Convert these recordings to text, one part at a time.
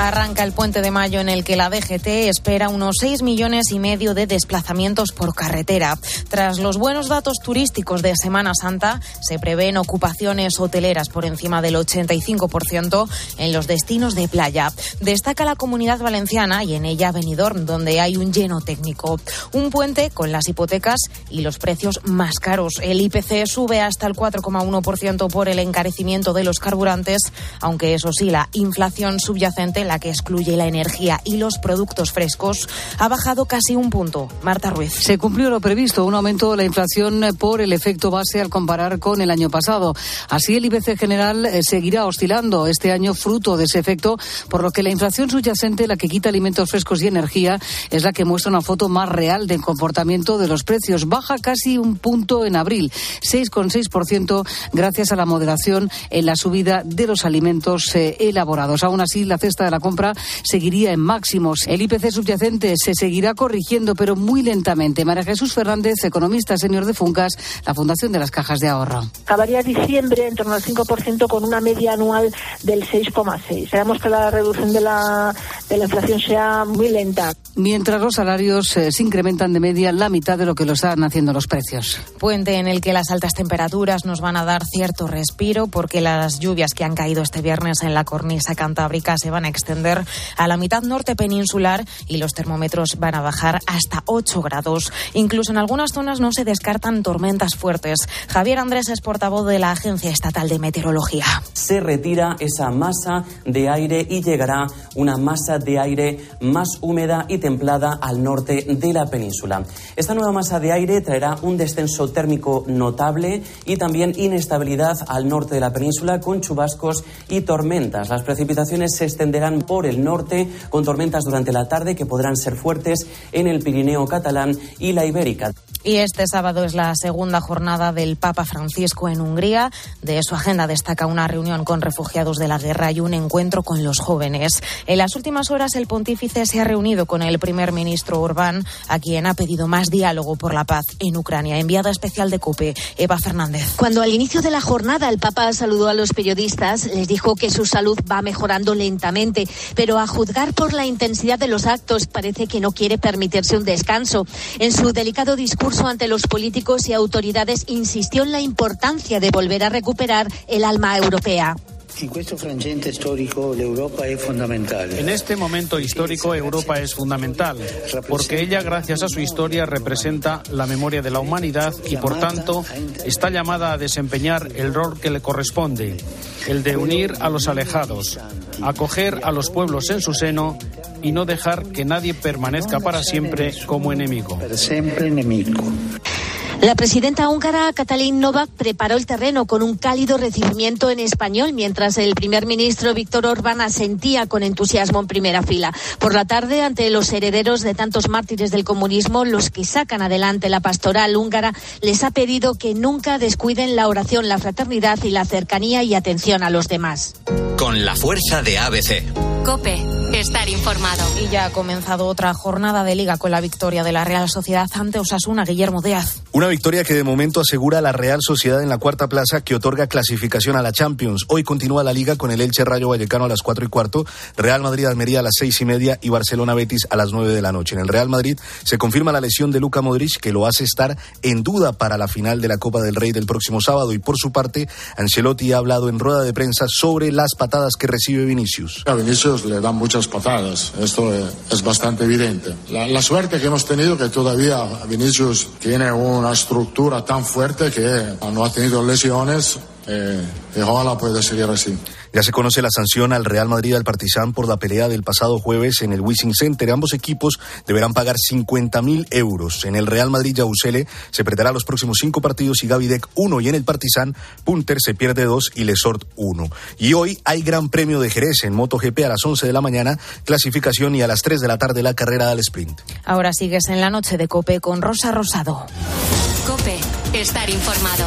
Arranca el puente de mayo en el que la DGT espera unos 6 millones y medio de desplazamientos por carretera. Tras los buenos datos turísticos de Semana Santa, se prevén ocupaciones hoteleras por encima del 85% en los destinos de playa. Destaca la comunidad valenciana y en ella Benidorm, donde hay un lleno técnico. Un puente con las hipotecas y los precios más caros. El IPC sube hasta el 4,1% por el encarecimiento de los carburantes, aunque eso sí, la inflación subyacente la que excluye la energía y los productos frescos, ha bajado casi un punto. Marta Ruiz. Se cumplió lo previsto, un aumento de la inflación por el efecto base al comparar con el año pasado. Así el IPC general eh, seguirá oscilando este año fruto de ese efecto, por lo que la inflación subyacente, la que quita alimentos frescos y energía, es la que muestra una foto más real del comportamiento de los precios. Baja casi un punto en abril, 6,6% gracias a la moderación en la subida de los alimentos eh, elaborados. Aún así, la cesta de la compra seguiría en máximos. El IPC subyacente se seguirá corrigiendo, pero muy lentamente. María Jesús Fernández, economista señor de Funcas, la Fundación de las Cajas de Ahorro. Acabaría diciembre en torno al 5% con una media anual del 6,6. Esperamos que la reducción de la, de la inflación sea muy lenta. Mientras los salarios eh, se incrementan de media la mitad de lo que lo están haciendo los precios. Puente en el que las altas temperaturas nos van a dar cierto respiro porque las lluvias que han caído este viernes en la cornisa cantábrica se van a extender a la mitad norte peninsular y los termómetros van a bajar hasta 8 grados. Incluso en algunas zonas no se descartan tormentas fuertes. Javier Andrés es portavoz de la Agencia Estatal de Meteorología. Se retira esa masa de aire y llegará una masa de aire más húmeda y templada al norte de la península. Esta nueva masa de aire traerá un descenso térmico notable y también inestabilidad al norte de la península con chubascos y tormentas. Las precipitaciones se extenderán por el norte con tormentas durante la tarde que podrán ser fuertes en el Pirineo catalán y la Ibérica. Y este sábado es la segunda jornada del Papa Francisco en Hungría. De su agenda destaca una reunión con refugiados de la guerra y un encuentro con los jóvenes. En las últimas horas el pontífice se ha reunido con el primer ministro Orbán, a quien ha pedido más diálogo por la paz en Ucrania. Enviada especial de COPE, Eva Fernández. Cuando al inicio de la jornada el Papa saludó a los periodistas, les dijo que su salud va mejorando lentamente, pero a juzgar por la intensidad de los actos parece que no quiere permitirse un descanso. En su delicado discurso ante los políticos y autoridades insistió en la importancia de volver a recuperar el alma europea. En este momento histórico Europa es fundamental, porque ella, gracias a su historia, representa la memoria de la humanidad y, por tanto, está llamada a desempeñar el rol que le corresponde, el de unir a los alejados, acoger a los pueblos en su seno y no dejar que nadie permanezca para siempre como enemigo. La presidenta húngara Katalin Novak preparó el terreno con un cálido recibimiento en español, mientras el primer ministro Víctor Orbán asentía con entusiasmo en primera fila. Por la tarde, ante los herederos de tantos mártires del comunismo, los que sacan adelante la pastoral húngara, les ha pedido que nunca descuiden la oración, la fraternidad y la cercanía y atención a los demás. Con la fuerza de ABC. Cope, estar informado. Y ya ha comenzado otra jornada de liga con la victoria de la Real Sociedad ante Osasuna, Guillermo Díaz. Una victoria que de momento asegura a la Real Sociedad en la cuarta plaza que otorga clasificación a la Champions. Hoy continúa la liga con el Elche Rayo Vallecano a las cuatro y cuarto, Real Madrid Almería a las seis y media y Barcelona Betis a las nueve de la noche. En el Real Madrid se confirma la lesión de Luca Modric que lo hace estar en duda para la final de la Copa del Rey del próximo sábado y por su parte Ancelotti ha hablado en rueda de prensa sobre las patadas que recibe Vinicius. A Vinicius le dan muchas patadas, esto es bastante evidente. La, la suerte que hemos tenido que todavía Vinicius tiene una estructura tan fuerte que no ha tenido lesiones eh, y ojalá pueda seguir así. Ya se conoce la sanción al Real Madrid y al Partizan por la pelea del pasado jueves en el Wishing Center. Ambos equipos deberán pagar 50 mil euros. En el Real Madrid, Yausele se perderá los próximos cinco partidos y Gavidec uno. Y en el Partizan, Punter se pierde dos y Lesort uno. Y hoy hay Gran Premio de Jerez en MotoGP a las 11 de la mañana, clasificación y a las 3 de la tarde la carrera al sprint. Ahora sigues en la noche de Cope con Rosa Rosado. Cope, estar informado.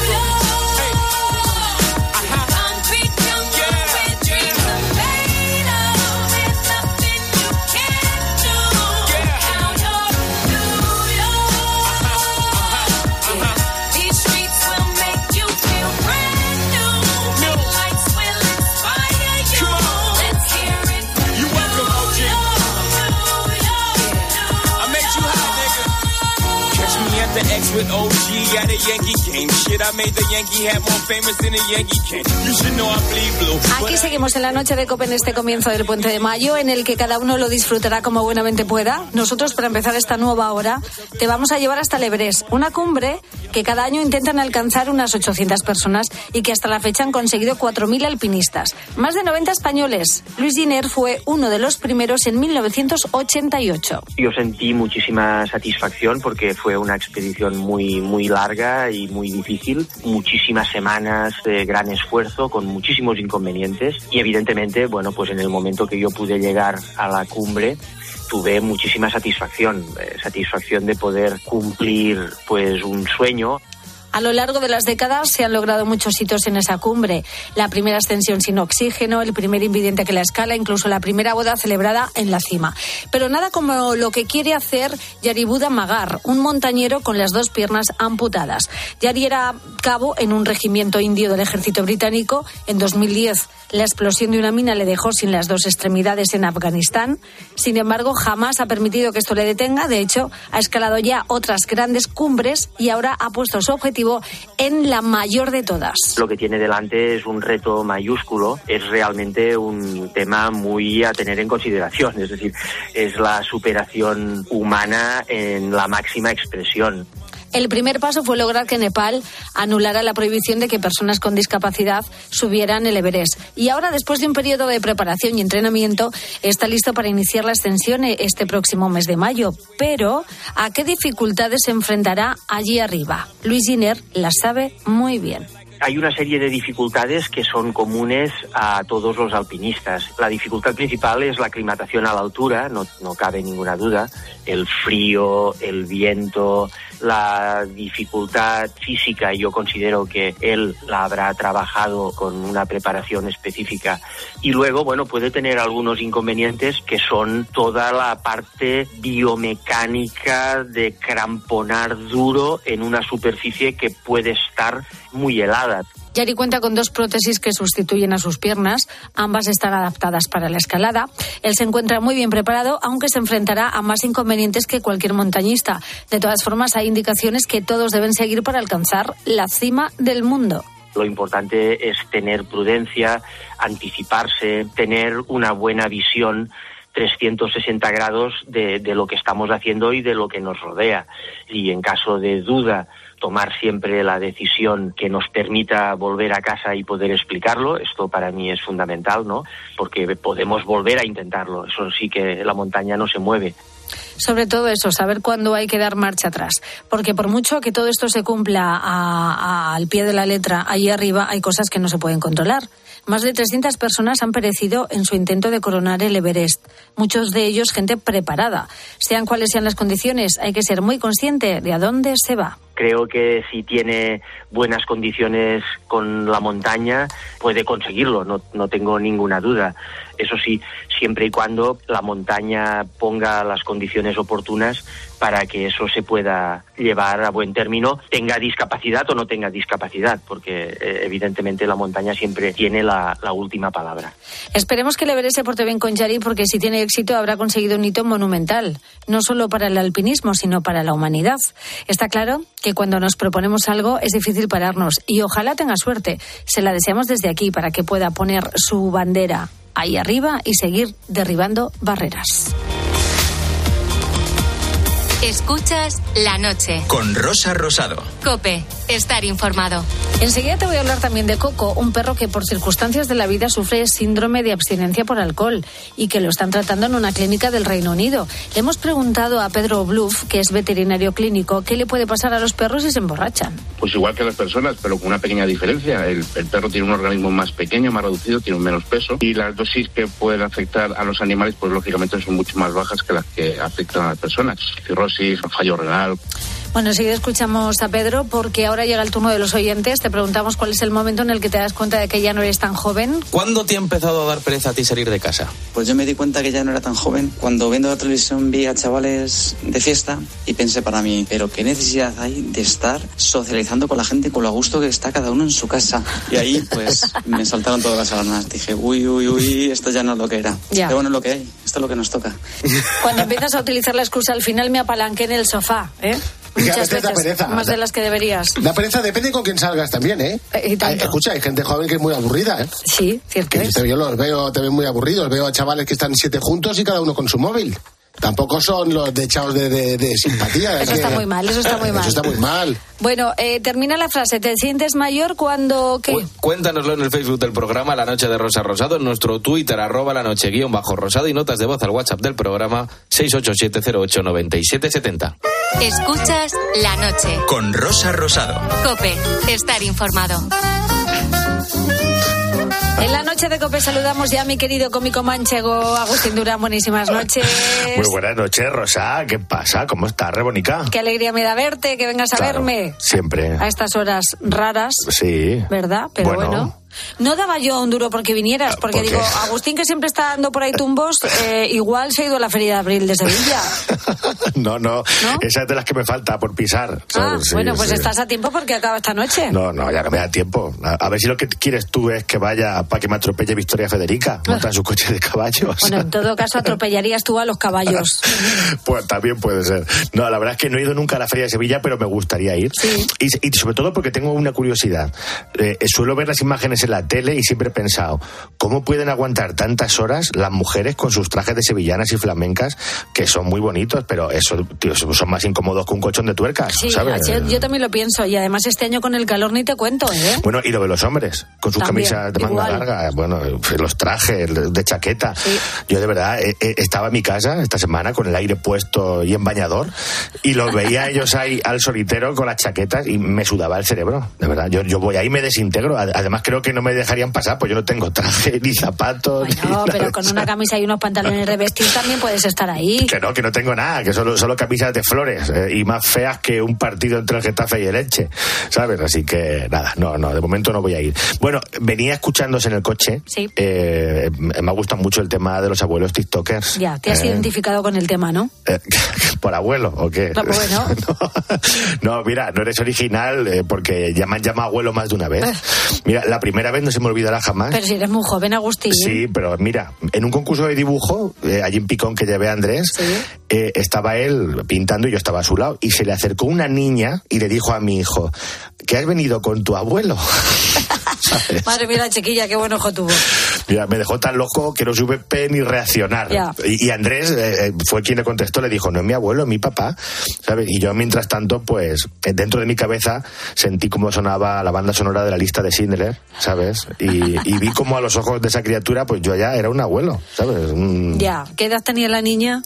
Oh. Aquí seguimos en la noche de Copa en este comienzo del Puente de Mayo, en el que cada uno lo disfrutará como buenamente pueda. Nosotros, para empezar esta nueva hora, te vamos a llevar hasta el Everest, una cumbre que cada año intentan alcanzar unas 800 personas y que hasta la fecha han conseguido 4.000 alpinistas. Más de 90 españoles. Luis Giner fue uno de los primeros en 1988. Yo sentí muchísima satisfacción porque fue una expedición muy, muy larga y muy difícil. Muchísimas semanas de gran esfuerzo con muchísimos inconvenientes y evidentemente, bueno, pues en el momento que yo pude llegar a la cumbre, tuve muchísima satisfacción, eh, satisfacción de poder cumplir pues un sueño. A lo largo de las décadas se han logrado muchos hitos en esa cumbre. La primera ascensión sin oxígeno, el primer invidente que la escala, incluso la primera boda celebrada en la cima. Pero nada como lo que quiere hacer Yaribuda Magar, un montañero con las dos piernas amputadas. Yari era cabo en un regimiento indio del ejército británico. En 2010 la explosión de una mina le dejó sin las dos extremidades en Afganistán. Sin embargo, jamás ha permitido que esto le detenga. De hecho, ha escalado ya otras grandes cumbres y ahora ha puesto su objetivo en la mayor de todas. Lo que tiene delante es un reto mayúsculo. Es realmente un tema muy a tener en consideración. Es decir, es la superación humana en la máxima expresión. El primer paso fue lograr que Nepal anulara la prohibición de que personas con discapacidad subieran el Everest. Y ahora, después de un periodo de preparación y entrenamiento, está listo para iniciar la ascensión este próximo mes de mayo. Pero, ¿a qué dificultades se enfrentará allí arriba? Luis Giner las sabe muy bien hay una serie de dificultades que son comunes a todos los alpinistas. La dificultad principal es la aclimatación a la altura, no, no cabe ninguna duda. El frío, el viento, la dificultad física, yo considero que él la habrá trabajado con una preparación específica. Y luego, bueno, puede tener algunos inconvenientes que son toda la parte biomecánica de cramponar duro en una superficie que puede estar muy helada. Yari cuenta con dos prótesis que sustituyen a sus piernas. Ambas están adaptadas para la escalada. Él se encuentra muy bien preparado, aunque se enfrentará a más inconvenientes que cualquier montañista. De todas formas, hay indicaciones que todos deben seguir para alcanzar la cima del mundo. Lo importante es tener prudencia, anticiparse, tener una buena visión 360 grados de, lo que estamos haciendo y de lo que nos rodea. Y en caso de duda tomar siempre la decisión que nos permita volver a casa y poder explicarlo. Esto para mí es fundamental, ¿no? Porque podemos volver a intentarlo. Eso sí que la montaña no se mueve. Sobre todo eso, saber cuándo hay que dar marcha atrás. Porque por mucho que todo esto se cumpla al pie de la letra, ahí arriba hay cosas que no se pueden controlar. Más de 300 personas han perecido en su intento de coronar el Everest. Muchos de ellos gente preparada. Sean cuales sean las condiciones, hay que ser muy consciente de a dónde se va creo que si tiene buenas condiciones con la montaña puede conseguirlo, no, no tengo ninguna duda. Eso sí, siempre y cuando la montaña ponga las condiciones oportunas para que eso se pueda llevar a buen término, tenga discapacidad o no tenga discapacidad, porque eh, evidentemente la montaña siempre tiene la, última palabra. Esperemos que el Everest se porte bien con Yari, porque si tiene éxito habrá conseguido un hito monumental, no solo para el alpinismo, sino para la humanidad. Está claro que cuando nos proponemos algo es difícil pararnos y ojalá tenga suerte. Se la deseamos desde aquí para que pueda poner su bandera ahí arriba y seguir derribando barreras. Escuchas la noche. Con Rosa Rosado. Cope, estar informado. Enseguida te voy a hablar también de Coco, un perro que por circunstancias de la vida sufre síndrome de abstinencia por alcohol y que lo están tratando en una clínica del Reino Unido. Le hemos preguntado a Pedro Bluff, que es veterinario clínico, qué le puede pasar a los perros si se emborrachan. Pues igual que a las personas, pero con una pequeña diferencia. El, el perro tiene un organismo más pequeño, más reducido, tiene menos peso y las dosis que pueden afectar a los animales, pues lógicamente son mucho más bajas que las que afectan a las personas. Cirrosis, fallo renal. Bueno, enseguida escuchamos a Pedro porque ahora llega el turno de los oyentes. Te preguntamos cuál es el momento en el que te das cuenta de que ya no eres tan joven. ¿Cuándo te ha empezado a dar pereza a ti salir de casa? Pues yo me di cuenta que ya no era tan joven. Cuando viendo la televisión vi a chavales de fiesta y pensé para mí, pero qué necesidad hay de estar socializando con la gente con lo a gusto que está cada uno en su casa. Y ahí pues me saltaron todas las alarmas. Dije, uy, uy, uy, esto ya no es lo que era. Ya. Pero bueno, es lo que hay, esto es lo que nos toca. Cuando empiezas a utilizar la excusa, al final me apalanqué en el sofá, ¿eh? Y que a Muchas veces da veces, pereza. más de las que deberías. La pereza depende con quién salgas también, ¿eh? Eh. Hay- escucha, hay gente joven que es muy aburrida, ¿eh? Sí, cierto Que es. yo los veo, te ven muy aburridos. Veo a chavales que están siete juntos y cada uno con su móvil. Tampoco son los de echados de, de- de simpatía. es Eso está que- muy mal, eso está muy mal. Eso está muy mal. Bueno, eh, termina la frase. ¿Te sientes mayor cuando qué? Cuéntanoslo en el Facebook del programa La Noche de Rosa Rosado, en nuestro Twitter, arroba la noche guion bajo rosado y notas de voz al WhatsApp del programa 687089770. Escuchas la noche. Con Rosa Rosado. Cope, estar informado. En la noche de COPE saludamos ya a mi querido cómico manchego Agustín Durán. Buenísimas noches. Muy buenas noches, Rosa. ¿Qué pasa? ¿Cómo estás, Rebonica? Qué alegría me da verte, que vengas a Claro, verme Siempre. a estas horas raras, Sí. ¿verdad? Pero bueno. Bueno. No daba yo un duro porque vinieras, porque digo, Agustín que siempre está dando por ahí tumbos, eh, igual se ha ido a la Feria de Abril de Sevilla. No, no, Esa es de las que me falta por pisar. Ah. Sí, bueno, pues sí. estás a tiempo porque acaba esta noche. No, no, ya no me da tiempo. A, a ver si lo que quieres tú es que vaya para que me atropelle Victoria Federica, monta en su coche de caballos. Bueno, en todo caso atropellarías tú a los caballos. Pues también puede ser. No, la verdad es que no he ido nunca a la Feria de Sevilla, pero me gustaría ir. Y, y sobre todo porque tengo una curiosidad. Eh, suelo ver las imágenes en la tele y siempre he pensado, ¿cómo pueden aguantar tantas horas las mujeres con sus trajes de sevillanas y flamencas, que son muy bonitos, pero eso, tío, son más incómodos que un colchón de tuercas, Sí, ¿sabes? yo, yo también lo pienso. Y además este año con el calor ni te cuento, ¿eh? Bueno, y lo de los hombres, con sus También, camisas de manga igual. larga, bueno, los trajes de chaqueta. Yo de verdad eh, eh, estaba en mi casa esta semana con el aire puesto y en bañador y los veía ellos ahí al solitero con las chaquetas y me sudaba el cerebro, de verdad. Yo, yo voy ahí me desintegro. Ad- Además creo que no me dejarían pasar, pues yo no tengo traje ni zapatos. ni No, nada pero con una camisa y unos pantalones de vestir también puedes estar ahí. Que no, que no tengo nada, que solo, solo camisas de flores eh, y más feas que un partido entre el Getafe y el Elche, ¿sabes? Así que nada, no, no, de momento no voy a ir. Bueno, venía escuchándose en el coche. Sí. eh, me ha gustado mucho el tema de los abuelos TikTokers. Ya, te has Eh, identificado con el tema, ¿no? eh, ¿Por abuelo o qué? No, bueno. No, mira, no eres original porque ya me han llamado abuelo más de una vez. Mira, la primera vez no se me olvidará jamás. Pero si eres muy joven, Agustín. Sí, pero mira, en un concurso de dibujo, allí en Picón que llevé a Andrés, eh, estaba él pintando y yo estaba a su lado y se le acercó una niña y le dijo a mi hijo, que has venido con tu abuelo. Madre mía, la chiquilla, qué buen ojo tuvo. Mira, me dejó tan loco que no supe ni reaccionar. Y, y Andrés eh, eh, fue quien le contestó, le dijo, no es mi abuelo, es mi papá. ¿Sabes? Y yo, mientras tanto, pues, eh, dentro de mi cabeza sentí cómo sonaba la banda sonora de la lista de Schindler, ¿sabes? Y, y vi como a los ojos de esa criatura, pues yo ya era un abuelo, ¿sabes? Un, Ya, ¿qué edad tenía la niña?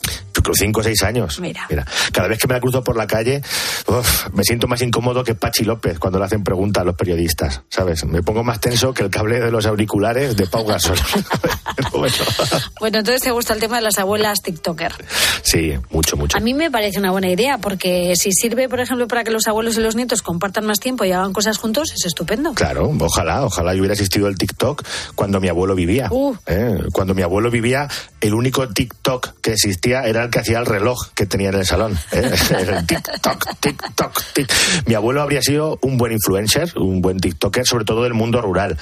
Cinco o seis años. Mira. cada vez que me la cruzo por la calle, uf, me siento más incómodo que Pachi López cuando le hacen preguntas a los periodistas, ¿sabes? Me pongo más tenso que el cable de los auriculares de Pau Gasol. Bueno, Bueno, entonces te gusta el tema de las abuelas TikToker. sí, mucho, mucho. A mí me parece una buena idea, porque si sirve, por ejemplo, para que los abuelos y los nietos compartan más tiempo y hagan cosas juntos, es estupendo. Claro, ojalá, ojalá yo hubiera asistido al TikTok cuando mi abuelo vivía. Uh. ¿eh? Cuando mi abuelo vivía, el único TikTok que existía era el que hacía el reloj que tenía en el salón. ¿eh? El TikTok, TikTok, tic. Mi abuelo habría sido un buen influencer, un buen TikToker, sobre todo del mundo rural,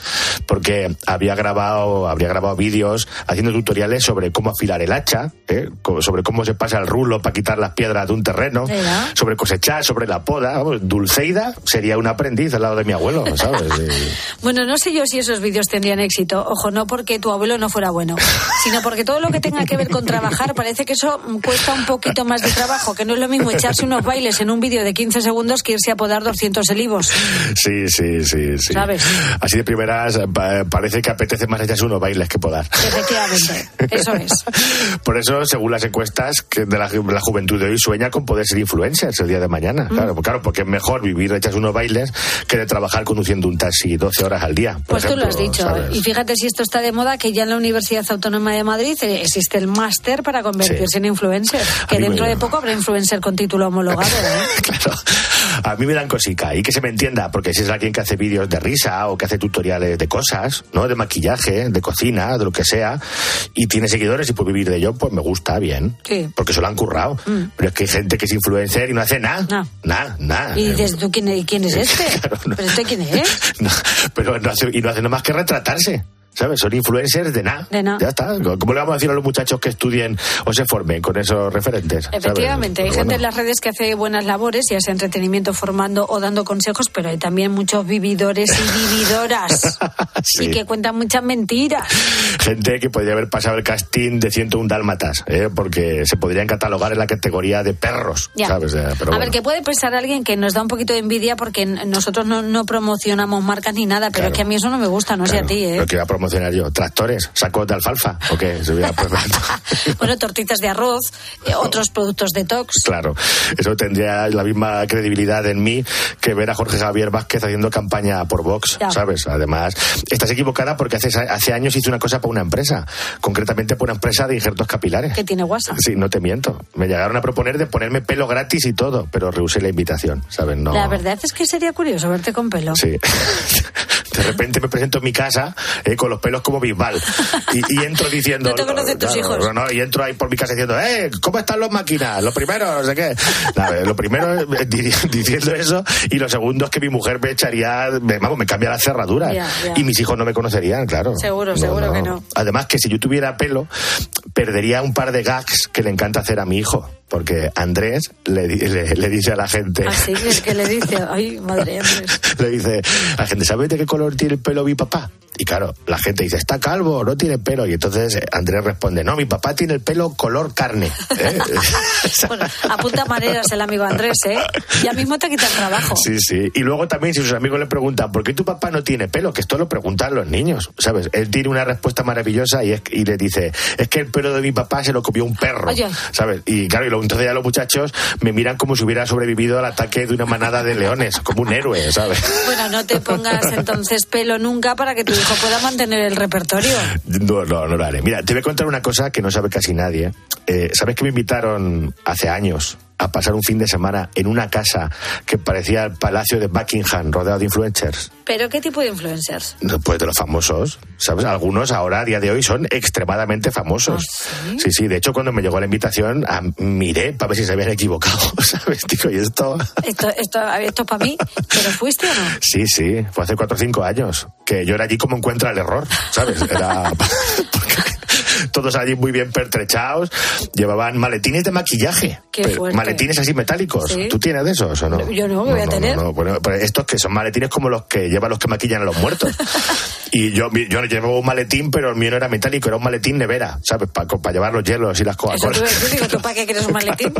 porque había grabado, habría grabado vídeos haciendo tutoriales sobre cómo afilar el hacha, ¿eh? Sobre cómo se pasa el rulo para quitar las piedras de un terreno, sobre cosechar, sobre la poda. Vamos, Dulceida sería un aprendiz al lado de mi abuelo, ¿sabes? Y- Bueno, no sé yo si esos vídeos tendrían éxito. Ojo, no porque tu abuelo no fuera bueno, sino porque todo lo que tenga que ver con trabajar parece que eso mm, cuesta un poquito más de trabajo, que no es lo mismo echarse unos bailes en un vídeo de 15 segundos que irse a podar 200 olivos. Sí, sí, sí, sí. ¿Sabes? Así de primeras pa- parece que apetece más echarse unos bailes que podar. Efectivamente, eso es. Por eso, según las encuestas que de la, la juventud de hoy, sueña con poder ser influencers el día de mañana. Mm. Claro, claro, porque es mejor vivir de echarse unos bailes que de trabajar conduciendo un taxi 12 horas al día. por Pues tú lo has ejemplo, dicho. ¿sabes? Y fíjate si esto está de moda, que ya en la Universidad Autónoma de Madrid eh, existe el máster para convertirse en influencer. Que dentro me- de poco habrá influencer con título homologado. ¿eh? Claro. A mí me dan cosica. Y que se me entienda, porque si es alguien que hace vídeos de risa o que hace tutoriales de cosas, ¿no? De maquillaje, de cocina, de lo que sea, y tiene seguidores y puede vivir de ello, pues me gusta bien. Sí. Porque se lo han currado. Mm. Pero es que hay gente que es influencer y no hace nada. Nada, nada. Y dices, ¿tú quién, es- quién es este? ¿Pero este quién es? No, pero no hace, y no hace nada más que retratarse. ¿Sabes? Son influencers de nada. De nada. Ya está. ¿Cómo le vamos a decir a los muchachos que estudien o se formen con esos referentes? ¿sabes? Efectivamente, hay Pero gente bueno. en las redes que hace buenas labores, ya sea entretenimiento, formando o dando consejos, pero hay también muchos vividores y vividoras Sí. y que cuentan muchas mentiras. Gente que podría haber pasado el casting de 101 dálmatas, ¿eh? porque se podrían catalogar en la categoría de perros, Ya. ¿sabes? Pero a bueno. ver, que puede pensar alguien que nos da un poquito de envidia porque nosotros no, no promocionamos marcas ni nada, pero es que a mí eso no me gusta, no sé a ti, ¿eh? Promocionar yo, tractores, sacos de alfalfa, ¿o qué? Promocionado. bueno, tortitas de arroz, eh, otros productos detox. Claro, eso tendría la misma credibilidad en mí que ver a Jorge Javier Vázquez haciendo campaña por Vox, Ya. ¿sabes? Además, estás equivocada porque hace, hace años hice una cosa para una empresa, concretamente para una empresa de injertos capilares. Que tiene WhatsApp. Sí, no te miento. Me llegaron a proponer de ponerme pelo gratis y todo, pero rehusé la invitación, ¿sabes? No. La verdad es que sería curioso verte con pelo. Sí. De repente me presento en mi casa eh, con los pelos como Bisbal y, y entro diciendo. No te conocen tus hijos. no, y entro ahí por mi casa diciendo, ¡eh! ¿Cómo están los máquinas? Lo primero, no sé qué. Nada, lo primero es di- diciendo eso y lo segundo es que mi mujer me echaría, me, vamos, me cambia la cerradura y mis hijos no me conocerían, claro. Seguro, seguro que no. Además que si yo tuviera pelo, perdería un par de gags que le encanta hacer a mi hijo. Porque Andrés le, le- le dice a la gente, Así que, que le dice, ay, madre Andrés. le dice a la gente, ¿sabes de qué color tiene el pelo mi papá? Y claro, la gente dice, está calvo, no tiene pelo. Y entonces eh, Andrés responde, no, mi papá tiene el pelo color carne. ¿eh? Bueno, apunta maneras el amigo Andrés, ¿eh? Ya mismo te quita el trabajo. Sí, sí. Y luego también si sus amigos le preguntan, ¿por qué tu papá no tiene pelo? Que esto lo preguntan los niños, ¿sabes? Él tiene una respuesta maravillosa y, es, y le dice, es que el pelo de mi papá se lo comió un perro, Oye. ¿sabes? Y claro, y luego entonces ya los muchachos me miran como si hubiera sobrevivido al ataque de una manada de leones, como un héroe, ¿sabes? Bueno, no te pongas entonces pelo nunca para que tu hijo pueda mantener el repertorio. No, no, no lo haré. Mira, te voy a contar una cosa que no sabe casi nadie. Eh, ¿Sabes que me invitaron hace años a pasar un fin de semana en una casa que parecía el palacio de Buckingham, rodeado de influencers? ¿Pero qué tipo de influencers? Pues de los famosos, ¿sabes? Algunos ahora, a día de hoy, son extremadamente famosos. sí? sí, De hecho, cuando me llegó la invitación, ah, miré para ver si se habían equivocado, ¿sabes? Digo, ¿y esto? Esto, esto, esto es para mí. ¿Pero fuiste o no? Sí, sí, fue hace cuatro o cinco años. Que yo era allí como encuentra el error, ¿sabes? Era. Todos allí muy bien pertrechados, llevaban maletines de maquillaje. Qué Pero. Maletines así metálicos. Sí. ¿Tú tienes de esos o no? Yo no, ¿qué voy a tener? no. Bueno, pues estos que son maletines como los que llevan los que maquillan a los muertos. y yo, yo llevaba un maletín, pero el mío no era metálico, era un maletín nevera, ¿sabes? Para llevar los hielos y las Coca-Cola. ¿tú para qué quieres un maletín?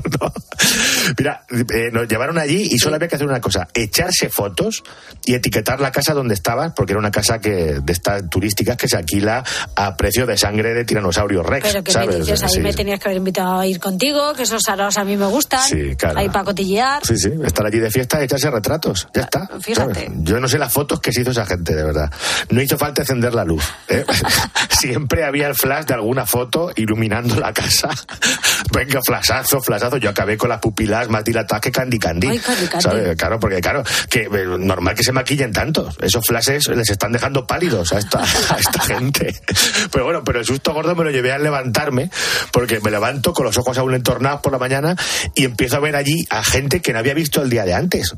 Mira, eh, nos llevaron allí y solo había que hacer una cosa, echarse fotos y etiquetar la casa donde estabas, porque era una casa que de estas turísticas que se alquila a precio de sangre de tiranosaurio rex, Pero que ¿sabes? me dices, ahí Sí, me tenías que haber invitado a ir contigo, que esos araos a mí me gustan. Sí, claro. Ahí para cotillear. Sí, sí, estar allí de fiesta y echarse retratos. Ya está. fíjate. ¿sabes? Yo no sé las fotos que se hizo esa gente, de verdad. No hizo falta encender la luz. ¿eh? Siempre había el flash de alguna foto iluminando la casa. Venga, flashazo, flashazo. Yo acabé con las pupilas más dilatadas que Candy Candy. Ay, Candy Candy. ¿sabes? Claro, porque claro, que eh, normal que se maquillen tantos. Esos flashes les están dejando pálidos a esta, a esta gente. Pero bueno, pero el susto gordo me lo llevé al levantarme, porque me levanto con los ojos aún entornados por la mañana y empiezo a ver allí a gente que no había visto el día de antes.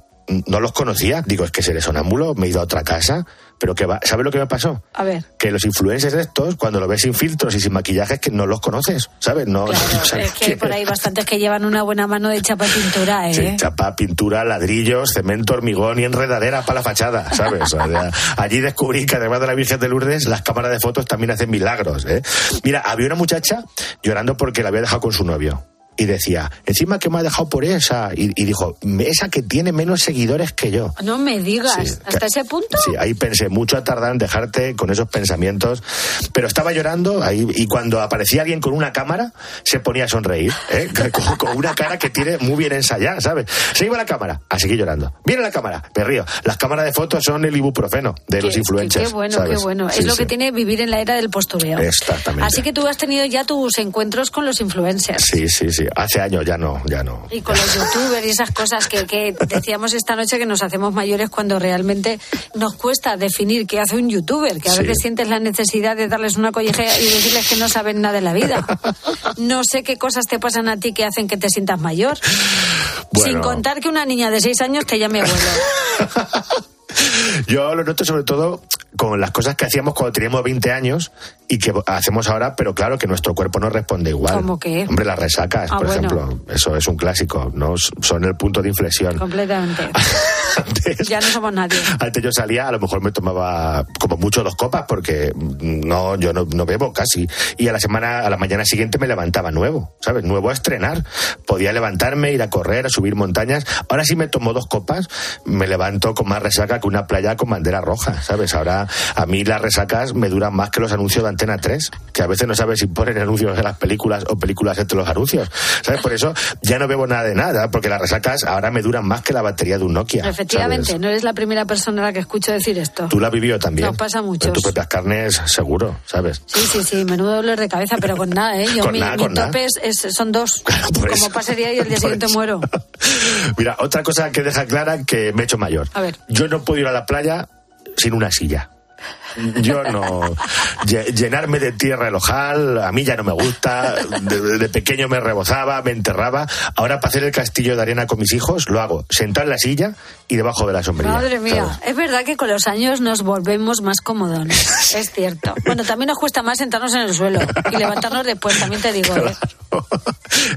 No los conocía. Digo, es que seré sonámbulo, me he ido a otra casa. Pero que va, ¿sabes lo que me pasó? A ver. Que los influencers estos, cuando lo ves sin filtros y sin maquillaje, es que no los conoces, ¿sabes? No, Claro, no sabes es que hay por ahí bastantes que llevan una buena mano de chapa y pintura, ¿eh? Sí, chapa, pintura, ladrillos, cemento, hormigón y enredadera para la fachada, ¿sabes? O sea, allí descubrí que además de la Virgen de Lourdes, las cámaras de fotos también hacen milagros, ¿eh? Mira, había una muchacha llorando porque la había dejado con su novio. Y decía, encima que me ha dejado por esa. Y, y dijo, esa que tiene menos seguidores que yo. No me digas, Sí, ¿hasta que- ese punto? Sí, ahí pensé, mucho a tardar en dejarte con esos pensamientos. Pero estaba llorando ahí y cuando aparecía alguien con una cámara, se ponía a sonreír, ¿eh? con, con una cara que tiene muy bien ensayada, ¿sabes? Se iba la cámara, a seguir llorando. Viene la cámara, me río. Las cámaras de fotos son el ibuprofeno de los influencers. Qué bueno, ¿sabes? qué bueno. Sí, es lo que tiene vivir en la era del postureo. Exactamente. Así que tú has tenido ya tus encuentros con los influencers. Sí, sí, sí. Sí, hace años ya no, ya no. Y con los youtubers y esas cosas que, que decíamos esta noche que nos hacemos mayores cuando realmente nos cuesta definir qué hace un youtuber, que a Sí. veces sientes la necesidad de darles una collejea y decirles que no saben nada de la vida. No sé qué cosas te pasan a ti que hacen que te sientas mayor. Bueno. Sin contar que una niña de seis años te llame abuelo. Yo lo noto sobre todo con las cosas que hacíamos cuando teníamos 20 años y que hacemos ahora, pero claro que nuestro cuerpo no responde igual. ¿Cómo qué? Hombre, las resacas, Ah, por bueno. ejemplo, eso es un clásico, no son el punto de inflexión. Completamente. Ya no somos nadie. Antes yo salía, a lo mejor me tomaba como mucho dos copas porque mm, no, yo no, no bebo casi. Y a la semana, a la mañana siguiente me levantaba nuevo, ¿sabes? Nuevo a estrenar. Podía levantarme, ir a correr, a subir montañas. Ahora sí me tomo dos copas, me levanto con más resaca que una playa con bandera roja, ¿sabes? Ahora a mí las resacas me duran más que los anuncios de Antena 3, que a veces no sabes si ponen anuncios en las películas o películas entre los anuncios, ¿sabes? Por eso ya no bebo nada de nada, porque las resacas ahora me duran más que la batería de un Nokia. Efectivamente, ¿sabes? no eres la primera persona a la que escucho decir esto. Tú la vivido también. Nos pasa a muchos. En tus propias carnes, seguro, ¿sabes? Sí, sí, sí, menudo dolor de cabeza, pero con nada, ¿eh? Yo Con mi, nada, mi con nada. tope es- es- son dos. por Como día y el día siguiente muero. Mira, otra cosa que deja clara que me he hecho mayor. A ver. Yo no puedo ir a la playa sin una silla. Yo no. lle- Llenarme de tierra el ojal, a mí ya no me gusta. De, de pequeño me rebozaba, me enterraba. Ahora, para hacer el castillo de arena con mis hijos, lo hago sentado en la silla y debajo de la sombrilla. Madre mía, ¿sabes? es verdad que con los años nos volvemos más comodones. Es cierto. Bueno, también nos cuesta más sentarnos en el suelo y levantarnos después, también te digo. ¿eh?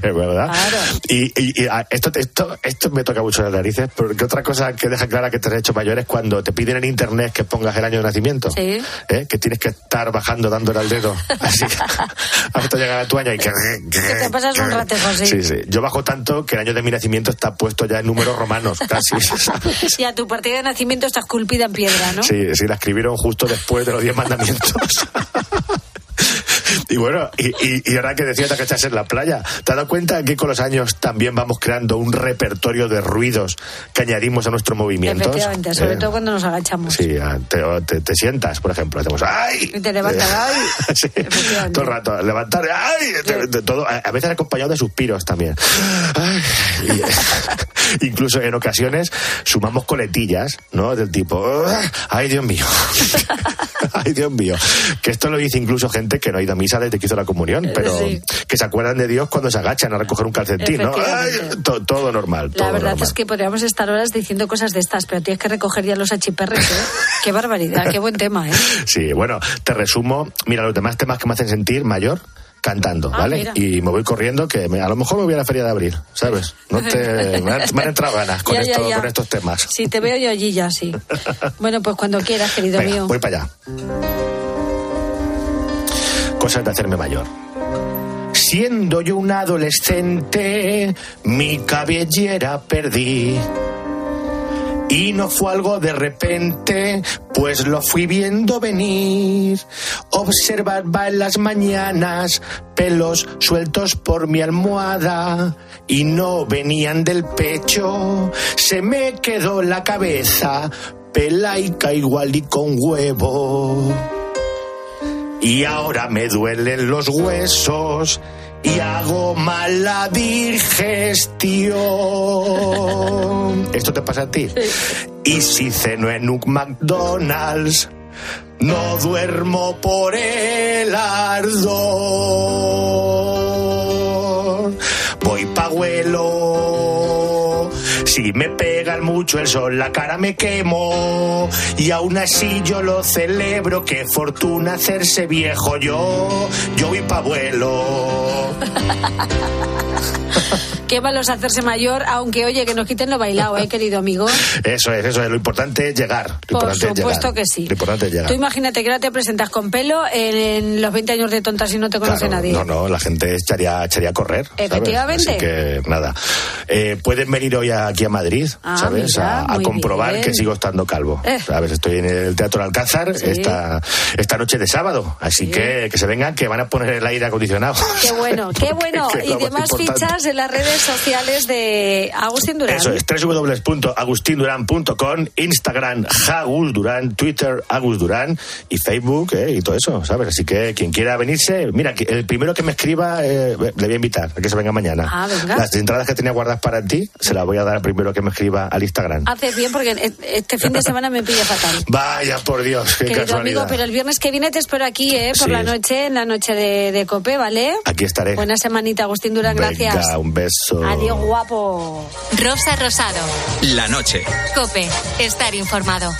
Es verdad. Claro. Y, y- y, ah, esto, esto, esto me toca mucho las narices, porque otra cosa que deja clara que te has hecho mayor es cuando te piden en internet que pongas el año de nacimiento. Sí. ¿Eh? Que tienes que estar bajando dándole al dedo. Así hasta llegar a tu año y que. Que te pasas un ratejo, sí. Sí, sí. Yo bajo tanto que el año de mi nacimiento está puesto ya en números romanos, casi. ¿sabes? Y a tu partida de nacimiento está esculpida en piedra, ¿no? Sí, sí, la escribieron justo después de los diez mandamientos. Y bueno, y, y, y ahora que decías que estás en la playa, ¿te has dado cuenta que con los años también vamos creando un repertorio de ruidos que añadimos a nuestros movimientos? Efectivamente, sobre Eh, todo cuando nos agachamos. Sí, te, te- te sientas, por ejemplo, hacemos ¡ay! Y te levantas, ¡ay! sí, todo el rato, levantar, ¡ay! Te- te- todo, a a veces acompañado de suspiros también. Ay, y- incluso en ocasiones sumamos coletillas, ¿no? Del tipo, ¡ay, Dios mío! ¡ay, Dios mío! Que esto lo dice incluso gente que no ha ido a misa desde que hizo la comunión, pero sí. que se acuerdan de Dios cuando se agachan a recoger un calcetín, ¿no? ¡Ay! Efectivamente. To- todo normal, todo La verdad normal. es que podríamos estar horas diciendo cosas de estas, pero tienes que recoger ya los achiperres, ¿eh? Qué barbaridad, qué buen tema, ¿eh? Sí, bueno, te resumo. Mira, los demás temas que me hacen sentir mayor cantando, Ah, ¿vale? mira. Y me voy corriendo, que me- a lo mejor me voy a la feria de abril, ¿sabes? No te, me, han, me han entrado ganas con, Ya, esto- ya. con estos temas. Si te veo yo allí ya, sí. Bueno, pues cuando quieras, querido Venga, mío. voy para allá. Cosas de hacerme mayor. Siendo yo un adolescente, mi cabellera perdí. Y no fue algo de repente, pues lo fui viendo venir. Observaba en las mañanas pelos sueltos por mi almohada y no venían del pecho. Se me quedó la cabeza pelaica igual y con huevo. Y ahora me duelen los huesos y hago mala digestión. ¿Esto te pasa a ti? Y si ceno en un McDonald's, no duermo por el ardor. Voy paguelo. Si me pegan mucho el sol, la cara me quemo. Y aún así yo lo celebro. Qué fortuna hacerse viejo yo. Yo voy pa' abuelo. Qué malos hacerse mayor, aunque oye, que nos quiten lo bailado, ¿eh, querido amigo? Eso es, eso es. Lo importante es llegar. Lo Por supuesto que sí. Lo importante es llegar. Tú imagínate que ahora te presentas con pelo en, en los 20 años de tontas y no te conoce Claro, nadie. No, no, la gente echaría, echaría a correr. ¿sabes? Efectivamente. Así que nada. Eh, pueden venir hoy aquí a Madrid, Ah, ¿sabes? mira, a, comprobar bien. que sigo estando calvo. Eh. ¿Sabes? Estoy en el Teatro Alcázar Sí. esta, esta noche de sábado. Así que que se vengan, que van a poner el aire acondicionado. Qué bueno, qué bueno. Y demás importante. fichas en las redes redes sociales de Agustín Durán. Eso es, www.agustinduran.com, Instagram, Agus Durán, Twitter, Agus Durán y Facebook eh, y todo eso, ¿sabes? Así que quien quiera venirse, mira, que el primero que me escriba eh, le voy a invitar a que se venga mañana. Ah, venga. Las entradas que tenía guardadas para ti se las voy a dar al primero que me escriba al Instagram. Haces bien porque e- este fin de semana me pilla fatal. Vaya, por Dios, qué Querido casualidad. amigo, pero el viernes que viene te espero aquí, ¿eh? Por Sí. la noche, en la noche de, de Cope, ¿vale? Aquí estaré. Buena semanita, Agustín Durán, gracias. Venga, un beso. Adiós, guapo. Rosa Rosado. La noche. Cope. Estar informado.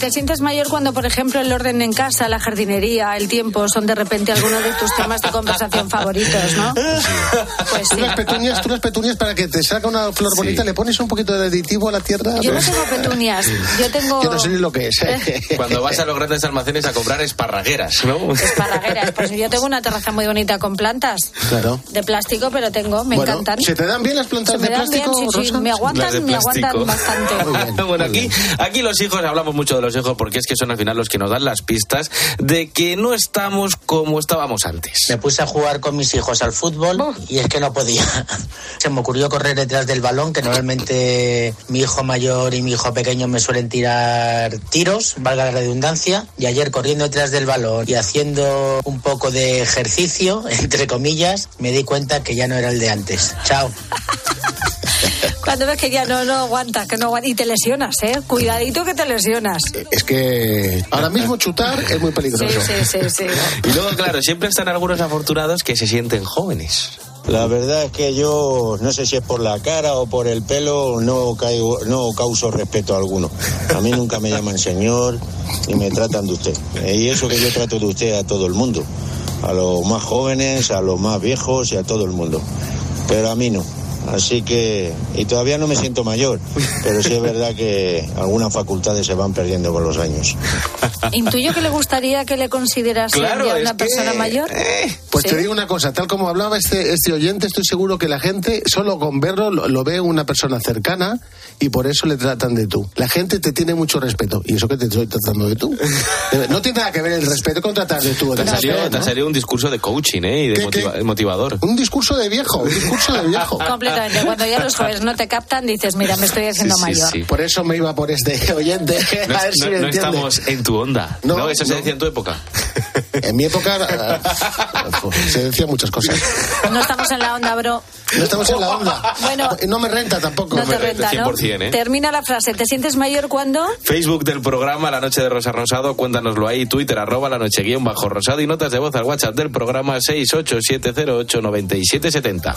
Te sientes mayor cuando, por ejemplo, el orden en casa, la jardinería, el tiempo son de repente algunos de tus temas de conversación favoritos, ¿no? Pues Tú sí. las petunias, tú las petunias para que te salga una flor bonita, le pones un poquito de aditivo a la tierra. Yo no tengo petunias, yo tengo... Yo no sé ni lo que es. ¿eh? Cuando vas a los grandes almacenes a comprar esparragueras, ¿no? Esparragueras, pues yo tengo una terraza muy bonita con plantas Claro. de plástico, pero tengo, me Bueno, encantan. ¿Se te dan bien las Se plantas me de dan bien, plástico, sí, sí, me aguantan, me aguantan plástico. bastante. bueno, aquí, aquí los hijos, hablamos mucho de los porque es que son al final los que nos dan las pistas de que no estamos como estábamos antes. Me puse a jugar con mis hijos al fútbol y es que no podía. Se me ocurrió correr detrás del balón, que normalmente mi hijo mayor y mi hijo pequeño me suelen tirar tiros, valga la redundancia, y ayer corriendo detrás del balón y haciendo un poco de ejercicio, entre comillas, me di cuenta que ya no era el de antes. Chao. Cuando ves que ya no, no aguantas, que no aguantas, y te lesionas, ¿eh? Cuidadito que te lesionas. Es que ahora mismo chutar es muy Sí, peligroso. sí, sí, sí. Y luego, claro, siempre están algunos afortunados que se sienten jóvenes. La verdad es que yo no sé si es por la cara o por el pelo, no caigo, no causo respeto alguno. A mí nunca me llaman señor ni me tratan de usted. Eh, Y eso que yo trato de usted a todo el mundo, a los más jóvenes, a los más viejos y a todo el mundo. Pero a mí no. Así que, y todavía no me siento mayor, pero sí es verdad que algunas facultades se van perdiendo con los años. Intuyo que le gustaría que le considerase Claro, ya una que- persona mayor. Pues Sí. te digo una cosa, tal como hablaba este, este oyente, estoy seguro que la gente, solo con verlo, lo, lo ve una persona cercana y por eso le tratan de tú. La gente te tiene mucho respeto y eso que te estoy tratando de tú. Eh, No tiene nada que ver el respeto con tratar de tú. o Te de ha salido, usted, te ha ¿no? salido un discurso de coaching, ¿eh? Y de ¿Qué, motiva- motivador. Un discurso de viejo, un discurso de viejo. Cuando ya los jóvenes no te captan, dices, mira, me estoy haciendo mayor. Por eso me iba por este oyente. No, a ver si no- me no entiende. estamos en tu onda. No, No, eso se decía en tu época. En mi época se decían muchas cosas. No estamos en la onda, bro. No estamos en la onda. Bueno. No me renta tampoco. No te renta, ¿no? 100%, ¿eh? Termina la frase. ¿Te sientes mayor cuando? Facebook del programa La Noche de Rosa Rosado, cuéntanoslo ahí, Twitter, arroba la noche guion bajo rosado y notas de voz al WhatsApp del programa 687089770.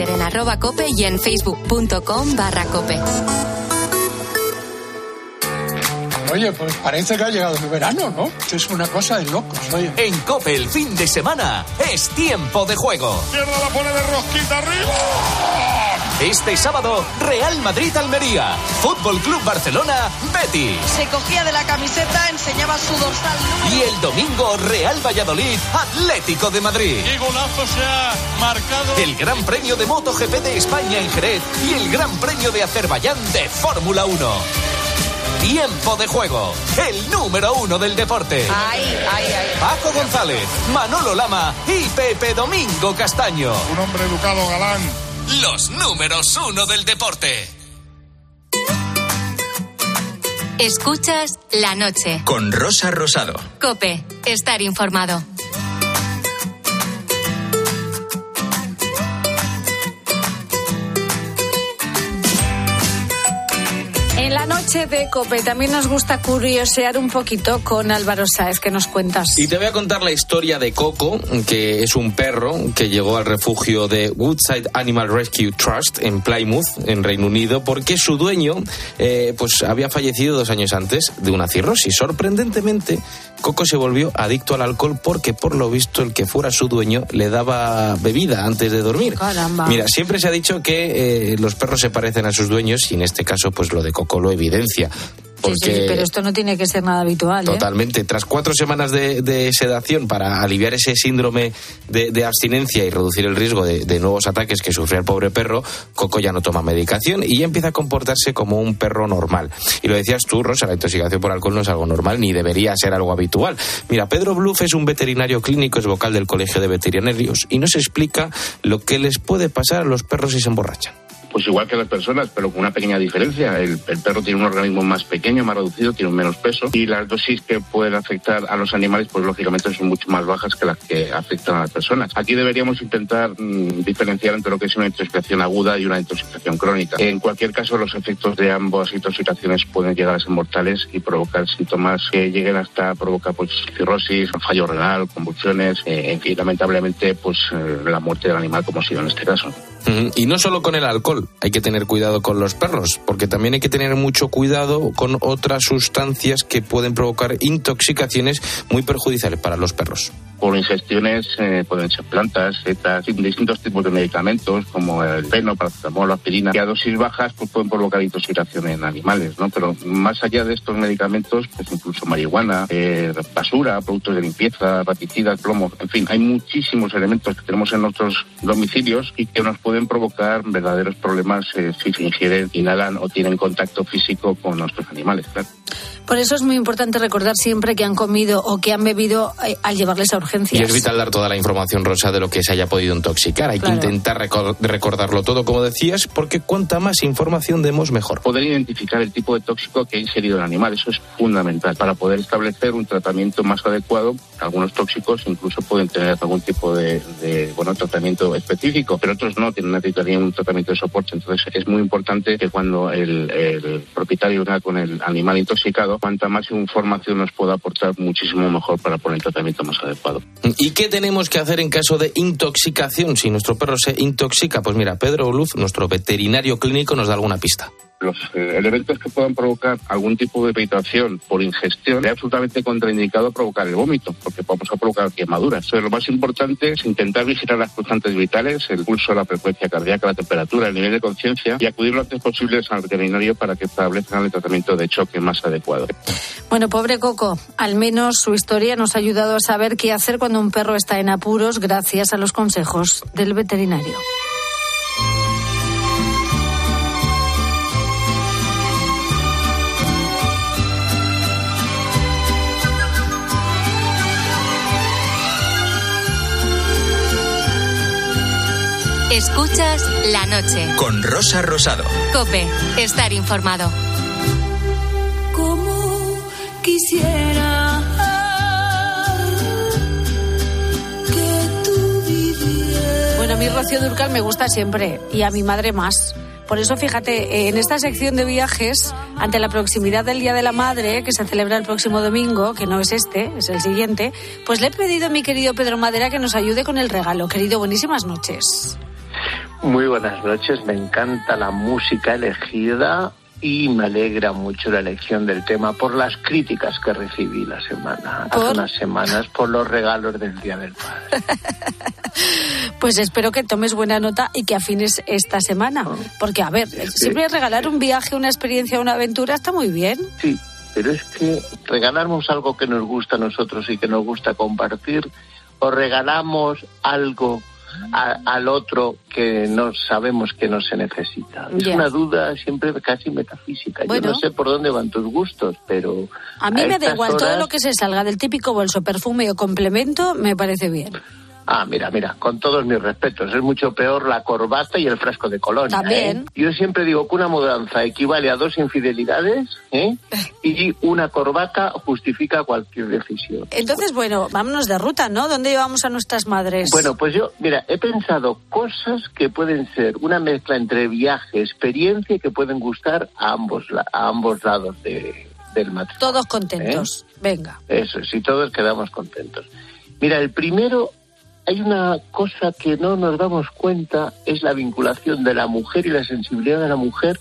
Twitter en arroba cope y en facebook.com barra cope. Oye, pues parece que ha llegado el verano, ¿no? Esto es una cosa de locos, oye. En Cope el fin de semana es tiempo de juego. Mierda la pone de rosquita arriba. Este sábado, Real Madrid-Almería, Fútbol Club Barcelona, Betis. Se cogía de la camiseta, enseñaba su dorsal. Y el domingo, Real Valladolid, Atlético de Madrid. ¡Qué golazo se ha marcado! El Gran Premio de MotoGP de España en Jerez y el Gran Premio de Azerbaiyán de Fórmula 1. Tiempo de juego, el número uno del deporte. Ay, ay, ay. Paco González, Manolo Lama y Pepe Domingo Castaño. Un hombre educado, galán. Los números uno del deporte. Escuchas la noche. Con Rosa Rosado. Cope, estar informado. De Cope también nos gusta curiosear un poquito con Álvaro Sáez. ¿Qué nos cuentas? Y te voy a contar la historia de Coco, que es un perro que llegó al refugio de Woodside Animal Rescue Trust en Plymouth, en Reino Unido, porque su dueño eh, pues había fallecido dos años antes de una cirrosis. Sorprendentemente, Coco se volvió adicto al alcohol porque, por lo visto, el que fuera su dueño le daba bebida antes de dormir. Caramba. Mira, siempre se ha dicho que eh, los perros se parecen a sus dueños y en este caso, pues lo de Coco lo evidencia. Sí, sí, sí, pero esto no tiene que ser nada habitual. ¿eh? Totalmente. Tras cuatro semanas de, de sedación para aliviar ese síndrome de, de abstinencia y reducir el riesgo de, de nuevos ataques que sufría el pobre perro, Coco ya no toma medicación y ya empieza a comportarse como un perro normal. Y lo decías tú, Rosa, la intoxicación por alcohol no es algo normal ni debería ser algo habitual. Mira, Pedro Bluff es un veterinario clínico, es vocal del Colegio de Veterinarios y nos explica lo que les puede pasar a los perros si se emborrachan. Pues igual que las personas, pero con una pequeña diferencia. El, perro tiene un organismo más pequeño, más reducido, tiene menos peso y las dosis que pueden afectar a los animales, pues lógicamente son mucho más bajas que las que afectan a las personas. Aquí deberíamos intentar mmm, diferenciar entre lo que es una intoxicación aguda y una intoxicación crónica. En cualquier caso, los efectos de ambas intoxicaciones pueden llegar a ser mortales y provocar síntomas que lleguen hasta provocar pues cirrosis, fallo renal, convulsiones, eh, en fin, lamentablemente pues eh, la muerte del animal como ha sido en este caso. Y no solo con el alcohol, hay que tener cuidado con los perros, porque también hay que tener mucho cuidado con otras sustancias que pueden provocar intoxicaciones muy perjudiciales para los perros. Por ingestiones eh, pueden ser plantas, setas, distintos tipos de medicamentos como el feno, paracetamol, aspirina, que a dosis bajas pues, pueden provocar intoxicación en animales, ¿no? Pero más allá de estos medicamentos, pues incluso marihuana, eh, basura, productos de limpieza, baticidas, plomo, en fin, hay muchísimos elementos que tenemos en nuestros domicilios y que nos pueden provocar verdaderos problemas eh, si se ingieren, inhalan o tienen contacto físico con nuestros animales, claro. Por eso es muy importante recordar siempre que han comido o que han bebido eh, al llevarles a urgencias. Y es vital dar toda la información, Rosa, de lo que se haya podido intoxicar. Hay claro. que intentar recor recordarlo todo, como decías, porque cuanta más información demos, mejor. Poder identificar el tipo de tóxico que ha ingerido el animal, eso es fundamental para poder establecer un tratamiento más adecuado. Algunos tóxicos incluso pueden tener algún tipo de, de bueno, tratamiento específico, pero otros no, tienen necesitarían un tratamiento de soporte. Entonces es muy importante que cuando el, el propietario venga con el animal intoxicado, cuanta más información nos pueda aportar, muchísimo mejor para poner el tratamiento más adecuado. ¿Y qué tenemos que hacer en caso de intoxicación? Si nuestro perro se intoxica, pues mira, Pedro Luz, nuestro veterinario clínico, nos da alguna pista los eh, elementos que puedan provocar algún tipo de irritación por ingestión es absolutamente contraindicado provocar el vómito, porque vamos a provocar quemaduras. Entonces, lo más importante es intentar vigilar las constantes vitales, el pulso, la frecuencia cardíaca, la temperatura, el nivel de conciencia y acudir lo antes posible al veterinario para que establezcan el tratamiento de choque más adecuado. Bueno, pobre Coco, al menos su historia nos ha ayudado a saber qué hacer cuando un perro está en apuros gracias a los consejos del veterinario. Escuchas la noche. Con Rosa Rosado. Cope, estar informado. Como quisiera que tú vivieras. Bueno, a mí Rocío Durcal me gusta siempre y a mi madre más. Por eso, fíjate, en esta sección de viajes, ante la proximidad del Día de la Madre, que se celebra el próximo domingo, que no es este, es el siguiente, pues le he pedido a mi querido Pedro Madera que nos ayude con el regalo. Querido, buenísimas noches. Muy buenas noches, me encanta la música elegida y me alegra mucho la elección del tema por las críticas que recibí la semana, hace unas semanas, por los regalos del Día del Padre. Pues espero que tomes buena nota y que afines esta semana. Porque, a ver, siempre regalar un viaje, una experiencia, una aventura está muy bien. Sí, pero es que regalarnos algo que nos gusta a nosotros y que nos gusta compartir, o regalamos algo a- al otro que no sabemos que no se necesita. Es una duda siempre casi metafísica. Bueno. Yo no sé por dónde van tus gustos, pero... A mí me da igual, todo lo que se salga del típico bolso, perfume o complemento, me parece bien. Ah, mira, mira, con todos mis respetos, es mucho peor la corbata y el frasco de colonia. También. ¿eh? Yo siempre digo que una mudanza equivale a dos infidelidades ¿eh? y una corbata justifica cualquier decisión. Entonces, bueno, vámonos de ruta, ¿no? ¿Dónde llevamos a nuestras madres? Bueno, pues yo, mira, he pensado cosas que pueden ser una mezcla entre viaje, experiencia y que pueden gustar a ambos, a ambos lados de- del matrimonio. Todos contentos. Venga. Eso, si todos quedamos contentos. Mira, el primero, hay una cosa que no nos damos cuenta, es la vinculación de la mujer y la sensibilidad de la mujer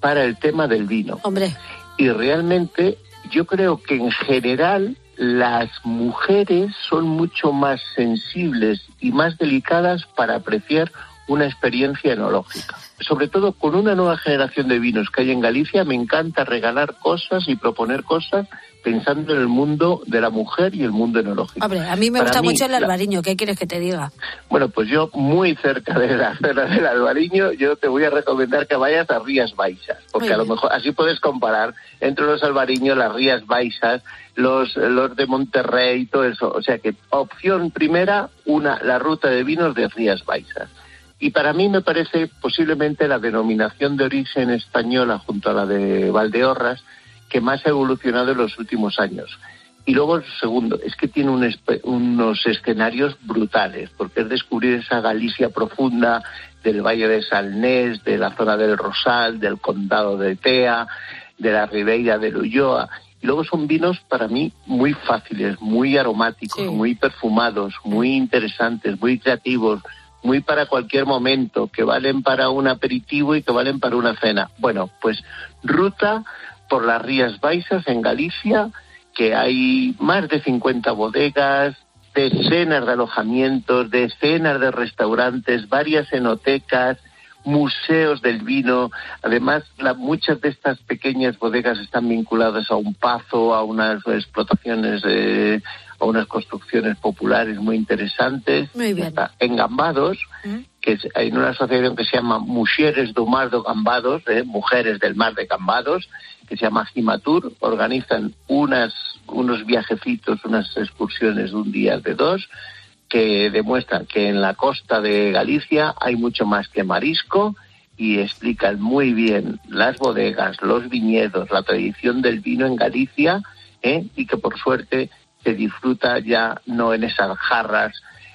para el tema del vino. Hombre. Y realmente yo creo que en general las mujeres son mucho más sensibles y más delicadas para apreciar una experiencia enológica. Sobre todo con una nueva generación de vinos que hay en Galicia, me encanta regalar cosas y proponer cosas pensando en el mundo de la mujer y el mundo enológico. Hombre, a mí me Para gusta mí, mucho el albariño, ¿qué quieres que te diga? Bueno, pues yo muy cerca de la zona del Albariño, yo te voy a recomendar que vayas a Rías Baixas, porque a lo mejor así puedes comparar entre los albariños, las Rías Baixas, los, los de Monterrey, todo eso. O sea que opción primera, una, la ruta de vinos de Rías Baixas. Y para mí me parece posiblemente la denominación de origen española junto a la de Valdeorras que más ha evolucionado en los últimos años. Y luego, segundo, es que tiene un unos escenarios brutales, porque es descubrir esa Galicia profunda del Valle de Salnés, de la zona del Rosal, del Condado de Tea, de la Ribeira del Ulloa. Y luego son vinos para mí muy fáciles, muy aromáticos, muy perfumados, muy interesantes, muy creativos, muy para cualquier momento, que valen para un aperitivo y que valen para una cena. Bueno, pues ruta por las Rías Baixas en Galicia, que hay más de 50 bodegas, decenas de alojamientos, decenas de restaurantes, varias enotecas, museos del vino. Además, muchas de estas pequeñas bodegas están vinculadas a un pazo, a unas explotaciones, eh, a unas construcciones populares muy interesantes. Muy bien. Está En Gambados, que es, hay una asociación que se llama Mujeres do Mar de Gambados, eh, Mujeres del Mar de Gambados, que se llama Gimatur, organizan unas, unos viajecitos, unas excursiones de un día de dos, que demuestran que en la costa de Galicia hay mucho más que marisco y explican muy bien las bodegas, los viñedos, la tradición del vino en Galicia ¿eh? y que por suerte se disfruta ya no en esas jarras,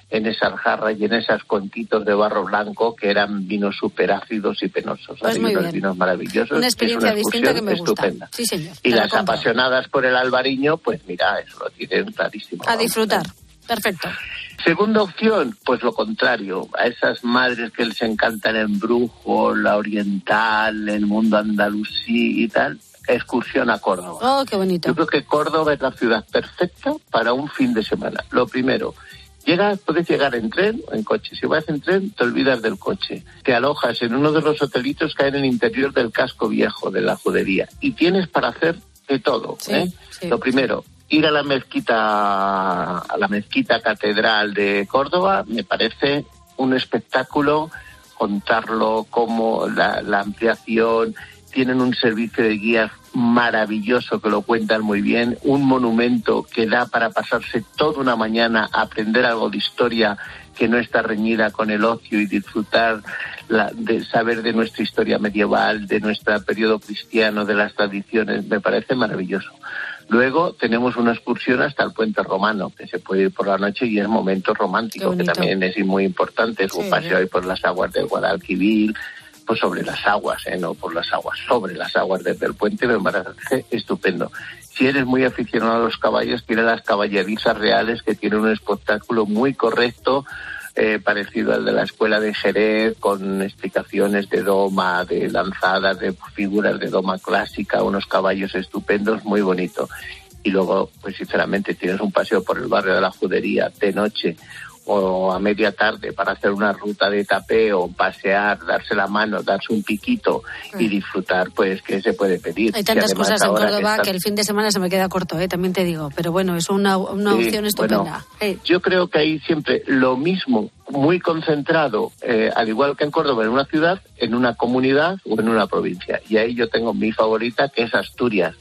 en esas jarras y en esas contitos de barro blanco que eran vinos superácidos y penosos. Pues Hay muy unos bien. vinos maravillosos. Una es experiencia distinta que me gusta. estupenda. Sí, señor. Y las compro. apasionadas por el albariño, pues mira, eso lo tienen clarísimo. A disfrutar. Perfecto. Segunda opción, pues lo contrario, a esas madres que les encanta el embrujo, la oriental, el mundo andalusí y tal, excursión a Córdoba. Oh, qué bonito. Yo creo que Córdoba es la ciudad perfecta para un fin de semana. Lo primero, llegas, puedes llegar en tren o en coche. Si vas en tren, te olvidas del coche. Te alojas en uno de los hotelitos que hay en el interior del casco viejo de la judería y tienes para hacer de todo. ¿eh? Lo primero, ir a la mezquita, a la mezquita catedral de Córdoba, me parece un espectáculo contarlo como la, la ampliación, tienen un servicio de guías maravilloso que lo cuentan muy bien, un monumento que da para pasarse toda una mañana a aprender algo de historia que no está reñida con el ocio y disfrutar la- de saber de nuestra historia medieval, de nuestro periodo cristiano, de las tradiciones, me parece maravilloso. Luego tenemos una excursión hasta el puente romano, que se puede ir por la noche y es momento romántico, que también es muy importante, es un Sí. paseo ahí por las aguas del Guadalquivir, sobre las aguas, ¿eh? no por las aguas, sobre las aguas desde el puente, me parece estupendo. Si eres muy aficionado a los caballos, tiene las caballerizas reales que tienen un espectáculo muy correcto, eh, parecido al de la escuela de Jerez, con explicaciones de doma, de lanzadas, de figuras de doma clásica, unos caballos estupendos, muy bonito. Y luego, pues sinceramente, tienes un paseo por el barrio de la Judería de noche o a media tarde para hacer una ruta de tapeo, pasear, darse la mano, darse un piquito y disfrutar, pues, ¿qué se puede pedir? Hay tantas cosas en que Córdoba que, el fin de semana se me queda corto, ¿eh? también te digo. Pero bueno, es una, una Sí, opción estupenda. bueno, Yo creo que hay siempre lo mismo, muy concentrado, eh, al igual que en Córdoba, en una ciudad, en una comunidad o en una provincia. Y ahí yo tengo mi favorita, que es Asturias.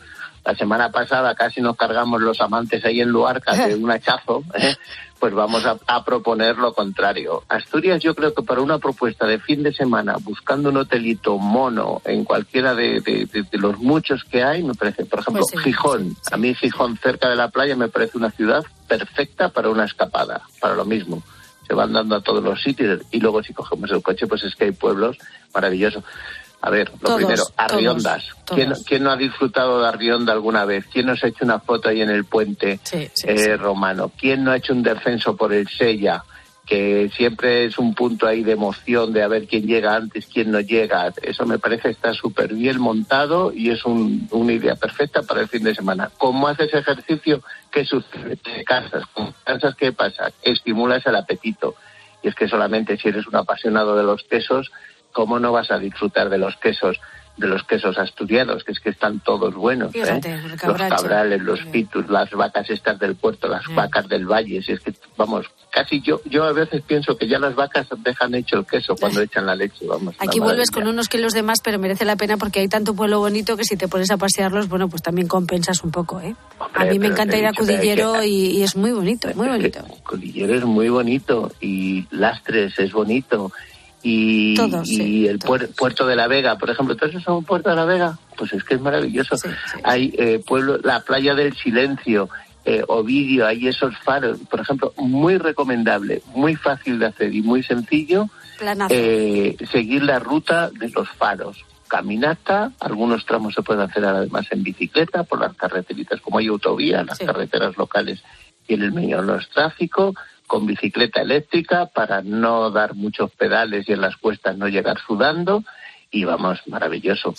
La semana pasada casi nos cargamos los amantes ahí en Luarca de un hachazo, ¿eh? pues vamos a, a proponer lo contrario. Asturias yo creo que para una propuesta de fin de semana, buscando un hotelito mono en cualquiera de, de- de- de los muchos que hay, me parece, por ejemplo, Pues sí, Gijón. A mí Gijón cerca de la playa me parece una ciudad perfecta para una escapada, para lo mismo. Se van dando a todos los sitios y luego si cogemos el coche, pues es que hay pueblos maravillosos. A ver, lo Todos, primero, Arriondas. ¿Quién, todos. quién no ha disfrutado de Arrionda alguna vez? ¿Quién no se ha hecho una foto ahí en el puente eh, romano? ¿Quién no ha hecho un descenso por el Sella? Que siempre es un punto ahí de emoción de a ver quién llega antes, quién no llega. Eso me parece está súper bien montado y es un- una idea perfecta para el fin de semana. ¿Cómo haces ejercicio? ¿Qué sucede? Te cansas. ¿Qué pasa? Estimulas el apetito. Y es que solamente si eres un apasionado de los quesos, ¿cómo no vas a disfrutar de los quesos? de los quesos asturianos, que es que están todos buenos. ¿eh? Fíjate, Los cabrales, los pitus, las vacas estas del puerto, las vacas del valle. Si es que, vamos, casi yo yo a veces pienso que ya las vacas dejan hecho el queso cuando echan la leche, vamos. Aquí vuelves con unos kilos de más, pero merece la pena porque hay tanto pueblo bonito que si te pones a pasearlos, bueno, pues también compensas un poco, ¿eh? a mí me encanta ir a Cudillero que- y, y es muy bonito, muy bonito. Cordillera es muy bonito y Lastres es bonito y, Todo, y sí, el puer- puerto de la Vega, por ejemplo, ¿tú has estado en Puerto de la Vega? Pues es que es maravilloso. Hay eh, pueblo, la playa del silencio, eh, Ovidio, hay esos faros, por ejemplo, muy recomendable, muy fácil de hacer y muy sencillo eh, seguir la ruta de los faros. Caminata, algunos tramos se pueden hacer además en bicicleta por las carreteritas, como hay autovía, las carreteras locales y en el medio no es tráfico, con bicicleta eléctrica para no dar muchos pedales y en las cuestas no llegar sudando. Y vamos, maravilloso.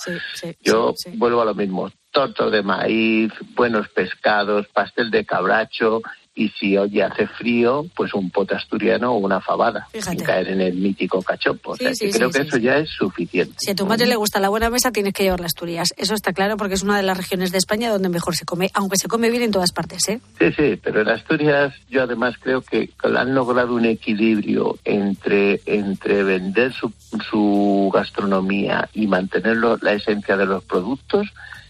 Yo vuelvo a lo mismo, torto de maíz, buenos pescados, pastel de cabracho y si hoy hace frío, pues un pote asturiano o una fabada, Fíjate. sin caer en el mítico cachopo. O Sí, sea, sí, que creo sí, que sí, eso sí. ya es suficiente. Si a tu madre le gusta la buena mesa, tienes que llevarla a Asturias. Eso está claro porque es una de las regiones de España donde mejor se come, aunque se come bien en todas partes, ¿eh? Sí, sí, pero en Asturias yo además creo que han logrado un equilibrio entre, entre vender su, su gastronomía y mantenerlo la esencia de los productos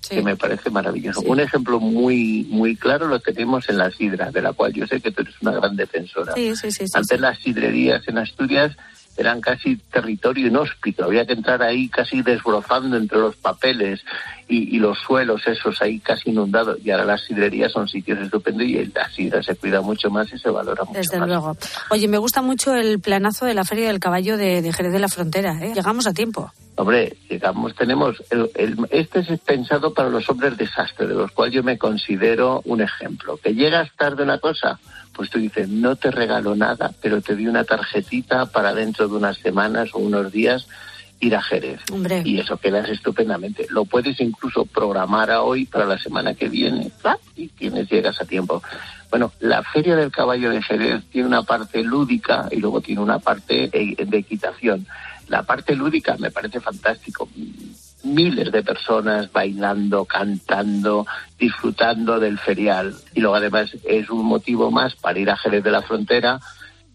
que me parece maravilloso. Un ejemplo muy muy claro lo tenemos en la sidra, de la cual yo sé que tú eres una gran defensora. Sí, sí, sí. sí, Antes las sidrerías en Asturias eran casi territorio inhóspito, había que entrar ahí casi desbrozando entre los papeles y, y los suelos esos ahí casi inundados. Y ahora las sidrerías son sitios estupendos y la sidra se cuida mucho más y se valora mucho Desde más. luego. Oye, me gusta mucho el planazo de la Feria del Caballo de, de Jerez de la Frontera, ¿eh? Llegamos a tiempo. Hombre, llegamos, tenemos, el- el- este es pensado para los hombres desastre, de los cuales yo me considero un ejemplo. Que llegas tarde una cosa, pues tú dices, no te regalo nada, pero te di una tarjetita para dentro de unas semanas o unos días ir a Jerez. Hombre. Y eso quedas estupendamente. Lo puedes incluso programar a hoy para la semana que viene y tienes, llegas a tiempo. Bueno, la Feria del Caballo de Jerez tiene una parte lúdica y luego tiene una parte eh, de equitación. La parte lúdica me parece fantástico. Miles de personas bailando, cantando, disfrutando del ferial. Y luego además es un motivo más para ir a Jerez de la Frontera,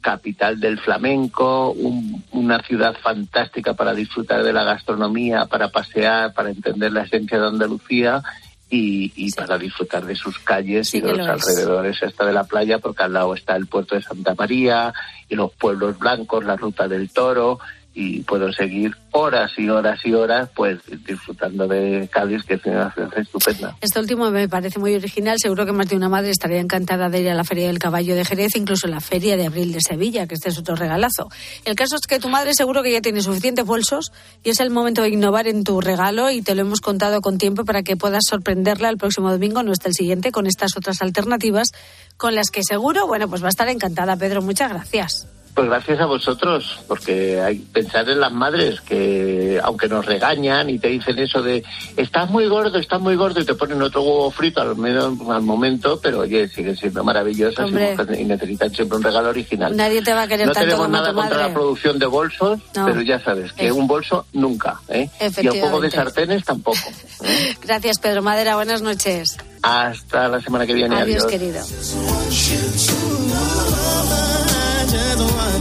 capital del flamenco, un- una ciudad fantástica para disfrutar de la gastronomía, para pasear, para entender la esencia de Andalucía y, y para disfrutar de sus calles Sí y de los lo es. alrededores hasta de la playa, porque al lado está el puerto de Santa María y los pueblos blancos, la ruta del toro y puedo seguir horas y horas y horas pues disfrutando de Cádiz, que es una ciudad estupenda. Este último me parece muy original. Seguro que más de una madre estaría encantada de ir a la Feria del Caballo de Jerez, incluso la Feria de Abril de Sevilla, que este es otro regalazo. El caso es que tu madre seguro que ya tiene suficientes bolsos y es el momento de innovar en tu regalo y te lo hemos contado con tiempo para que puedas sorprenderla el próximo domingo, no está el siguiente, con estas otras alternativas con las que seguro, bueno, pues va a estar encantada. Pedro, muchas gracias. Pues gracias a vosotros, porque hay pensar en las madres que, aunque nos regañan y te dicen eso de estás muy gordo, estás muy gordo y te ponen otro huevo frito al menos al momento, pero oye, siguen siendo maravillosas y, necesitan siempre un regalo original. Nadie te va a querer no tanto tenemos como nada tu contra la producción de bolsos, No. pero ya sabes que un bolso nunca, ¿eh? Y el juego de sartenes tampoco. Gracias, Pedro Madera. Buenas noches. Hasta la semana que viene. Adiós, adiós. querido.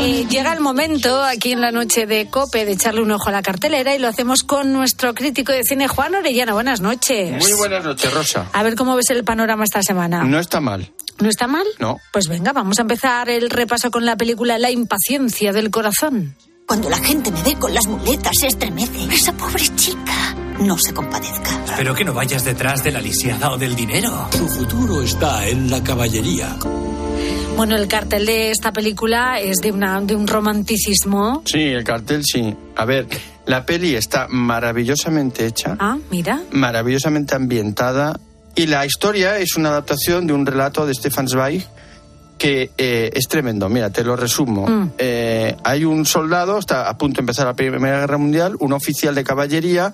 Eh, llega el momento aquí en la noche de Cope de echarle un ojo a la cartelera y lo hacemos con nuestro crítico de cine, Juan Orellana. Buenas noches. Muy buenas noches, Rosa. A ver cómo ves el panorama esta semana. No está mal. ¿No está mal? No. Pues venga, vamos a empezar el repaso con la película La impaciencia del corazón. Cuando la gente me ve con las muletas se estremece. Esa pobre chica no se compadezca. Espero que no vayas detrás de la lisiada o del dinero. Su futuro está en la caballería. Bueno, el cartel de esta película es de, una, de un romanticismo. Sí, el cartel sí. A ver, la peli está maravillosamente hecha, Ah, mira. maravillosamente ambientada y la historia es una adaptación de un relato de Stefan Zweig que eh, es tremendo. Mira, te lo resumo. Mm. Eh, hay un soldado, está a punto de empezar la Primera Guerra Mundial, un oficial de caballería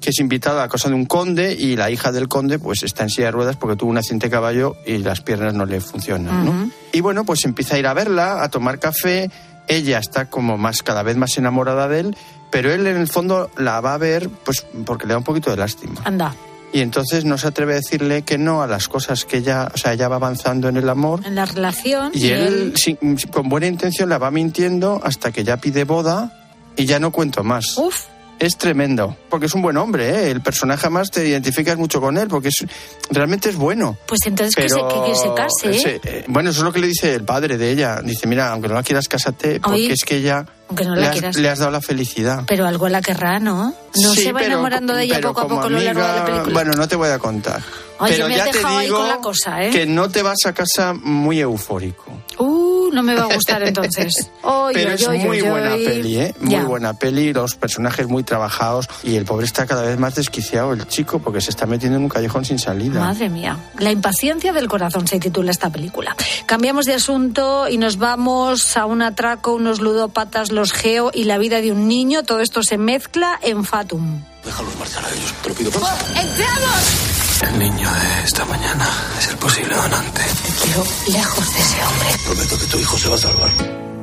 que es invitado a casa de un conde y la hija del conde pues está en silla de ruedas porque tuvo un accidente de caballo y las piernas no le funcionan, ¿no? Y bueno, pues empieza a ir a verla, a tomar café. Ella está como más, cada vez más enamorada de él, pero él en el fondo la va a ver, pues porque le da un poquito de lástima. Anda, Y entonces no se atreve a decirle que no a las cosas que ella, o sea, ella va avanzando en el amor. en la relación. Y él, sin- con buena intención, la va mintiendo hasta que ya pide boda y ya no cuento más. Uf. Es tremendo, porque es un buen hombre, ¿eh? El personaje más te identificas mucho con él, porque es, realmente es bueno. Pues entonces que, se, Pero que- que se case. ¿eh? ese, eh, bueno, eso es lo que le dice el padre de ella. Dice, mira, aunque no la quieras, cásate, porque Oye, es que ella aunque no le, has, quieras. le has dado la felicidad. Pero algo la querrá, ¿no? No Sí, se va pero- enamorando de ella poco a poco lo largo de la película. Bueno, no te voy a contar. Oye, pero me has ya te dejado ahí digo con la cosa, ¿eh? que no te vas a casa muy eufórico. Uh, no me va a gustar entonces. Pero es muy buena peli, ¿eh? Muy Ya. buena peli, los personajes muy trabajados y el pobre está cada vez más desquiciado, el chico, porque se está metiendo en un callejón sin salida. Madre mía, La impaciencia del corazón se titula esta película. Cambiamos de asunto y nos vamos a un atraco, unos ludópatas, los geo y la vida de un niño. Todo esto se mezcla en Fatum. Déjalos marchar a ellos, te lo pido por favor. ¡Entramos! El niño de esta mañana es el posible donante. Te quiero lejos de ese hombre. Prometo que tu hijo se va a salvar.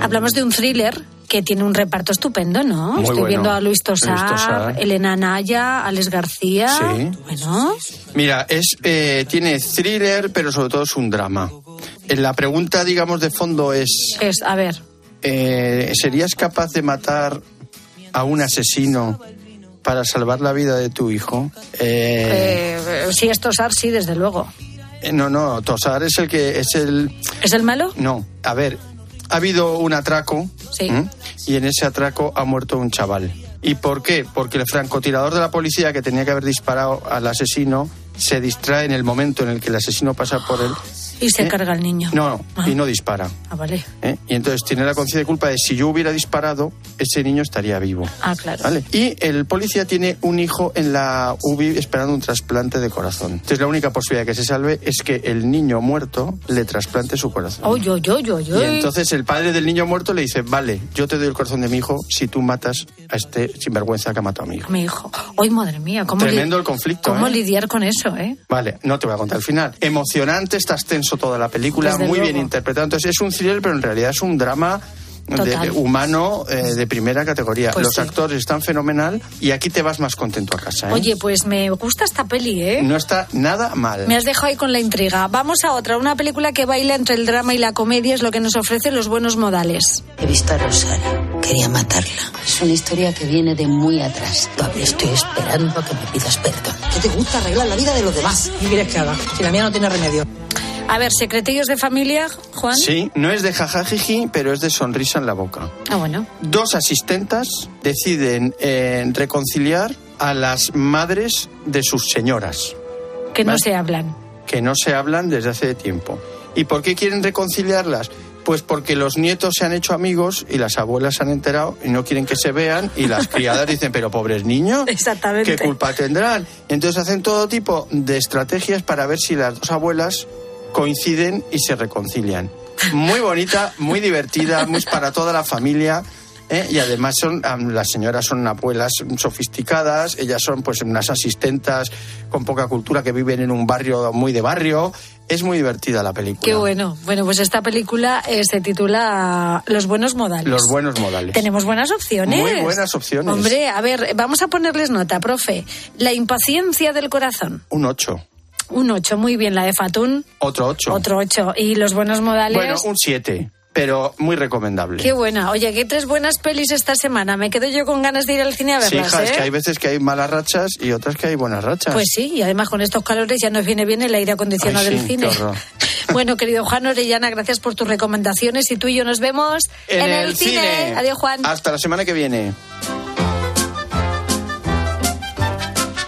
Hablamos de un thriller que tiene un reparto estupendo, ¿no? Muy Estoy bueno. viendo a Luis Tosar, Luis Tosar. Elena Naya, Alex García. Sí. Bueno, Mira, es eh, tiene thriller, pero sobre todo es un drama. Eh, La pregunta, digamos, de fondo es, es, a ver, eh, ¿serías capaz de matar a un asesino para salvar la vida de tu hijo? Eh, eh, si es Tosar, sí, desde luego. Eh, no, no, Tosar es el que es el... ¿Es el malo? No, a ver, ha habido un atraco Sí. y en ese atraco ha muerto un chaval. ¿Y por qué? Porque el francotirador de la policía que tenía que haber disparado al asesino se distrae en el momento en el que el asesino pasa por él. Y se ¿Eh? carga el niño. No, Ah. y no dispara. Ah, vale. ¿eh? Y entonces tiene la conciencia de culpa de si yo hubiera disparado, ese niño estaría vivo. Ah, claro. ¿Vale? Y el policía tiene un hijo en la UBI esperando un trasplante de corazón. Entonces la única posibilidad que se salve es que el niño muerto le trasplante su corazón. Oy, oy, oy, oy, Y entonces el padre del niño muerto le dice, vale, yo te doy el corazón de mi hijo si tú matas a este sinvergüenza que ha matado a mi hijo. Mi hijo. Hoy, madre mía, ¿cómo, li- Tremendo el conflicto. cómo ¿eh? lidiar con eso, eh? Vale, no te voy a contar el final. Emocionante, estás tenso toda la película, Desde muy bien luego. interpretado. Entonces es un thriller, pero en realidad es un drama de- de- humano eh, de primera categoría. Pues Los sí. actores están fenomenal y aquí te vas más contento a casa. ¿eh? Oye, pues me gusta esta peli, ¿eh? No está nada mal. Me has dejado ahí con la intriga. Vamos a otra, una película que baila entre el drama y la comedia, es lo que nos ofrece los buenos modales. He visto a Rosario. quería matarla. Es una historia que viene de muy atrás. Pablo, estoy esperando a que me pidas perdón. ¿Qué te gusta arreglar la vida de los demás? ¿Qué quieres que haga? Si la mía no tiene remedio. A ver, secretillos de familia, Juan. Sí, no es de jajajiji, pero es de sonrisa en la boca. Ah, bueno. Dos asistentas deciden eh, reconciliar a las madres de sus señoras, Que no Vale. se hablan. que no se hablan desde hace tiempo. ¿Y por qué quieren reconciliarlas? Pues porque los nietos se han hecho amigos y las abuelas se han enterado y no quieren que se vean y las criadas dicen, pero pobres niños, Exactamente. ¿qué culpa tendrán? Entonces hacen todo tipo de estrategias para ver si las dos abuelas coinciden y se reconcilian. Muy bonita, muy divertida, muy para toda la familia. ¿eh? Y además son las señoras son abuelas sofisticadas, ellas son pues unas asistentas con poca cultura que viven en un barrio muy de barrio. Es muy divertida la película. Qué bueno. Bueno, pues esta película eh, se titula Los buenos modales. Los buenos modales. Tenemos buenas opciones. Muy buenas opciones. Hombre, a ver, vamos a ponerles nota, profe. La impaciencia del corazón. Un 8. Un 8, muy bien. La de Fatún, Otro 8. otro 8. Y los buenos modales. Bueno, un 7, pero muy recomendable. Qué buena. Oye, qué tres buenas pelis esta semana. Me quedo yo con ganas de ir al cine a Sí, verlas, hija, ¿eh? es que hay veces que hay malas rachas y otras que hay buenas rachas. Pues sí, y además con estos calores ya nos viene bien el aire acondicionado Ay, del sí, cine. qué. Bueno, querido Juan Orellana, gracias por tus recomendaciones y tú y yo nos vemos En, el, cine. Adiós, Juan. Hasta la semana que viene.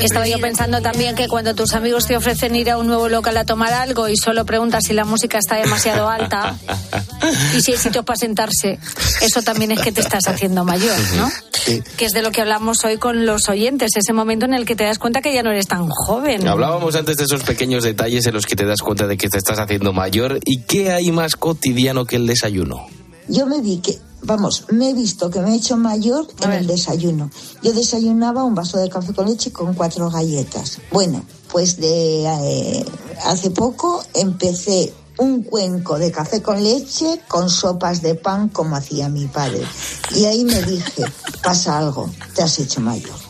Estaba yo pensando también que cuando tus amigos te ofrecen ir a un nuevo local a tomar algo y solo preguntas si la música está demasiado alta y si hay sitios para sentarse, eso también es que te estás haciendo mayor, ¿no? Que es de lo que hablamos hoy con los oyentes, ese momento en el que te das cuenta que ya no eres tan joven. Hablábamos antes de esos pequeños detalles en los que te das cuenta de que te estás haciendo mayor. ¿Y qué hay más cotidiano que el desayuno? Yo me vi que, vamos, me he visto que me he hecho mayor en el desayuno. Yo desayunaba un vaso de café con leche con cuatro galletas. Bueno, pues de eh, hace poco empecé un cuenco de café con leche con sopas de pan como hacía mi padre. Y ahí me dije, pasa algo, te has hecho mayor.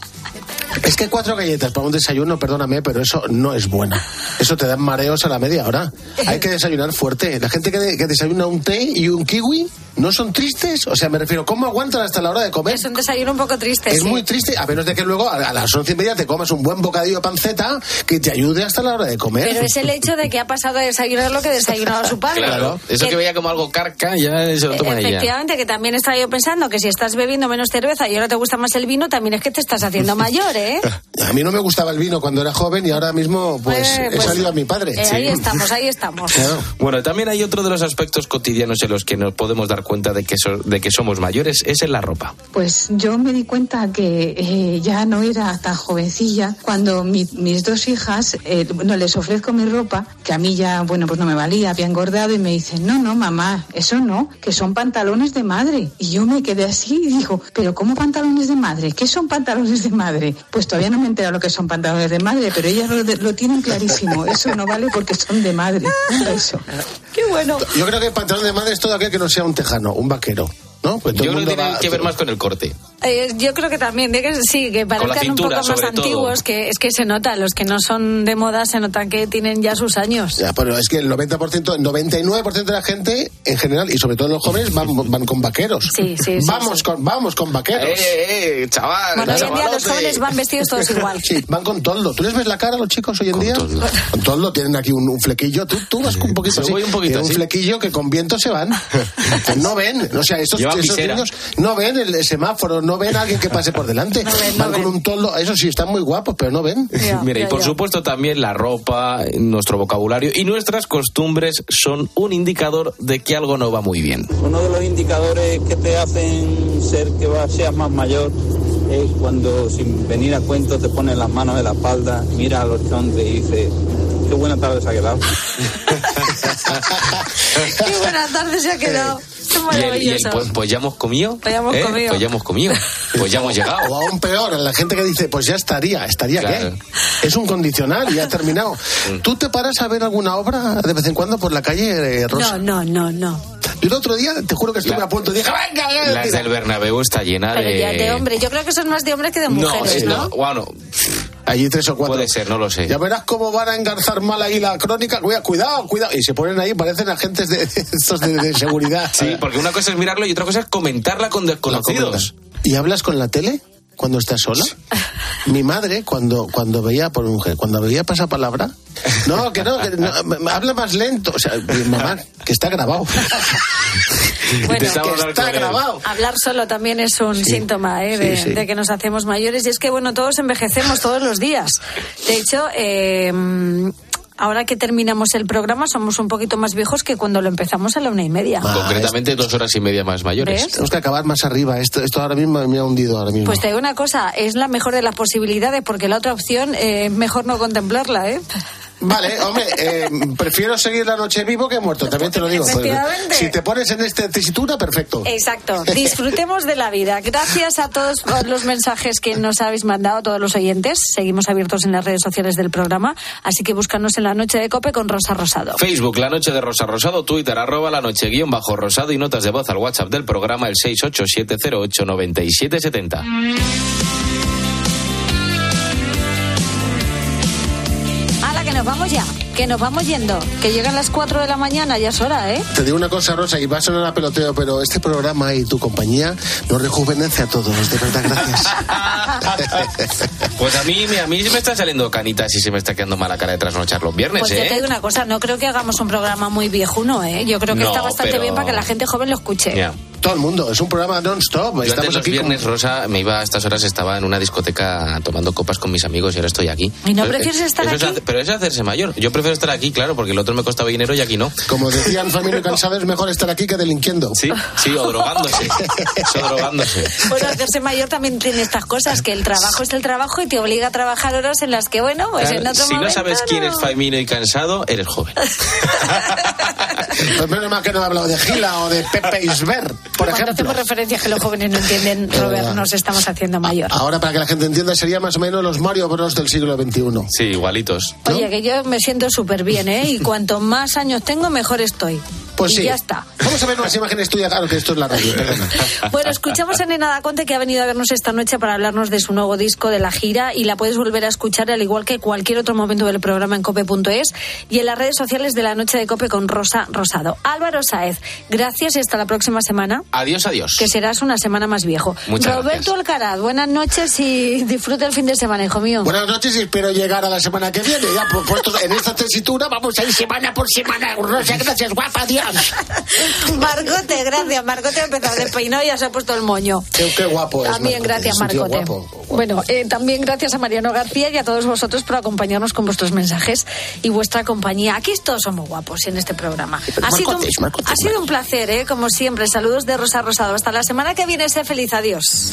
Es que cuatro galletas para un desayuno, perdóname, pero eso no es bueno. Eso te dan mareos a la media hora. Hay que desayunar fuerte. La gente que, de- que desayuna un té y un kiwi no son tristes. O sea, me refiero, ¿cómo aguantan hasta la hora de comer? Es un desayuno un poco triste. Es sí. muy triste, a menos de que luego a, a las once y media te comas un buen bocadillo de panceta que te ayude hasta la hora de comer. Pero es el hecho de que ha pasado a desayunar lo que desayunaba su padre. Claro, eso que veía como algo carca, ya se lo toma ella. Efectivamente, que también estaba yo pensando que si estás bebiendo menos cerveza y ahora te gusta más el vino, también es que te estás haciendo mayor, ¿eh? A mí no me gustaba el vino cuando era joven y ahora mismo pues, Eh, he pues, salido a mi padre. Eh, Ahí estamos, ahí estamos. Bueno, también hay otro de los aspectos cotidianos en los que nos podemos dar cuenta de que, so- de que somos mayores, es en la ropa. Pues yo me di cuenta que eh, ya no era tan jovencilla cuando mi- mis dos hijas, eh, bueno, les ofrezco mi ropa, que a mí ya, bueno, pues no me valía, había engordado y me dicen, no, no, mamá, eso no, que son pantalones de madre. Y yo me quedé así y digo, pero ¿cómo pantalones de madre? ¿Qué son pantalones de madre? Pues todavía no me he enterado lo que son pantalones de madre, pero ellas lo, de- lo tienen clarísimo. Eso no vale porque son de madre. Un beso. Qué bueno. Yo creo que el pantalón de madre es todo aquel que no sea un tejano, un vaquero. ¿no? Pues todo Yo creo que tiene va- que ver más con el corte. Eh, yo creo que también, de que sí, que Con parezcan un poco más sobre todo. antiguos, que es que se nota, los que no son de moda se notan que tienen ya sus años. Ya, pero es que el 90%, el 99% de la gente en general y sobre todo los jóvenes van, van con vaqueros. Sí, sí, sí, Vamos sí. con vamos con vaqueros. Eh, eh, chaval, Bueno, hoy en día los jóvenes van vestidos todos igual. Sí, van con toldo. ¿Tú les ves la cara a los chicos hoy en día? Con toldo tienen aquí un, un flequillo. Tú, tú vas con un poquito así. voy un poquito Tienen un así. flequillo que con viento se van. no ven. O sea, esos visera. niños no ven el, el semáforo, no ven a alguien que pase por delante. van con un toldo. Eso sí, están muy guapos, pero no ven. Mira, y por supuesto también la ropa, nuestro vocabulario y nuestras costumbres son un indicador de que algo no va muy bien. Uno de los indicadores que te hacen ser que va- seas más mayor es cuando sin venir a cuento te pones las manos en la espalda, miras al horizonte y dices, qué buena tarde se ha quedado. Qué buena tarde se ha quedado. Y el, y el, pues, pues ya hemos comido. Pues ya hemos ¿eh? comido. Pues ya hemos comido. Pues ya hemos llegado. O aún peor, la gente que dice, pues ya estaría, ¿estaría Claro. qué? Es un condicional y ya ha terminado. Mm. ¿Tú te paras a ver alguna obra de vez en cuando por la calle, eh, Rosa? No, no, no, no. Y el otro día, te juro que estuve La- a punto, dije, venga, venga, La venga". del Bernabéu está llena Pero de... ya de hombre. Yo creo que es más de hombres que de No, mujeres, es- ¿no? no, bueno, Allí tres o cuatro. puede ser, no lo sé. Ya verás cómo van a engarzar mal ahí la crónica. Cuidado, cuidado. Y se ponen ahí, parecen agentes de, estos de, de seguridad. Sí, porque una cosa es mirarlo y otra cosa es comentarla con desconocidos. ¿Y hablas con la tele cuando estás sola? Mi madre, cuando, cuando veía, por mujer, cuando veía pasapalabra, no, que no, que no, me- me habla más lento. O sea, mi mamá, que está grabado. Bueno, que está grabado. Hablar solo también es un síntoma ¿eh? de, sí, sí. de que nos hacemos mayores y es que, bueno, todos envejecemos todos los días. De hecho, eh, ahora que terminamos el programa somos un poquito más viejos que cuando lo empezamos a la una y media. Concretamente dos horas y media más mayores. ¿Ves? Tenemos que acabar más arriba. Esto, esto ahora mismo me ha hundido ahora mismo. Pues te digo una cosa, es la mejor de las posibilidades porque la otra opción eh, mejor no contemplarla, ¿eh? Vale, hombre, eh, prefiero seguir la noche vivo que muerto, también te lo digo. Pues, si te pones en esta tesitura, perfecto. Exacto. Disfrutemos de la vida. Gracias a todos por los mensajes que nos habéis mandado, todos los oyentes. Seguimos abiertos en las redes sociales del programa, así que búscanos en la noche de Cope con Rosa Rosado. Facebook, La Noche de Rosa Rosado, Twitter, arroba La Noche guion bajo Rosado y notas de voz al WhatsApp del programa el 687089770. Nos vamos ya! Que nos vamos yendo. Que llegan las 4 de la mañana, ya es hora, ¿eh? Te digo una cosa, Rosa, y va a sonar a peloteo, pero este programa y tu compañía nos rejuvenece a todos, de verdad, gracias. Pues a mí, a mí me está saliendo canitas y se me está quedando mala cara de trasnochar los viernes, Pues yo te ¿eh? digo una cosa, no creo que hagamos un programa muy viejuno, ¿eh? Yo creo que No, está bastante pero- bien para que la gente joven lo escuche. Todo el mundo, es un programa non-stop. Yo antes Estamos los como- viernes, Rosa, me iba a estas horas, estaba en una discoteca tomando copas con mis amigos y ahora estoy aquí. ¿Y no Pero- prefieres estar es aquí? hace- pero es hacerse mayor. Yo prefiero estar aquí, claro, porque el otro me costaba dinero y aquí no. Como decían Familia y Cansado, es mejor estar aquí que delinquiendo. Sí, sí, o drogándose. o drogándose. Bueno, hacerse mayor también tiene estas cosas, que el trabajo es el trabajo y te obliga a trabajar horas en las que, bueno, pues Claro, en otro si no sabes quién es Faimino y cansado, eres joven. Pues menos mal que no he hablado de Gila o de Pepe Isber, por Cuando ejemplo. hacemos referencias que los jóvenes no entienden, Robert, verdad. nos estamos haciendo mayor. Ahora, para que la gente entienda, sería más o menos los Mario Bros del siglo XXI. Sí, igualitos. Oye, que yo me siento súper bien, ¿eh? Y cuanto más años tengo, mejor estoy. Pues y sí. ya está. Vamos a ver unas imágenes tuyas. Claro que esto es la radio, perdona. Bueno, escuchamos a Nena Daconte que ha venido a vernos esta noche para hablarnos de su nuevo disco, de la gira, y la puedes volver a escuchar al igual que cualquier otro momento del programa en cope.es y en las redes sociales de la noche de Cope con Rosa Rosado. Álvaro Saez, gracias y hasta la próxima semana. Adiós, adiós. Que serás una semana más viejo. Muchas Roberto Alcaraz, buenas noches y disfruta el fin de semana, hijo mío. Buenas noches y espero llegar a la semana que viene. Ya, por puesto en esta tesitura vamos a ir semana por semana. Rosa, gracias, guapa, adiós. Marcote, gracias. Marcote ha empezado de peinado y ya se ha puesto el moño. Qué, qué guapo es. También Marcote, gracias, Marcote. guapo. Bueno, eh, también gracias a Mariano García y a todos vosotros por acompañarnos con vuestros mensajes y vuestra compañía. Aquí todos somos guapos en este programa. Sido, un, ha sido un placer, ¿eh? como siempre. Saludos de Rosa Rosado. Hasta la semana que viene. Sé feliz. Adiós.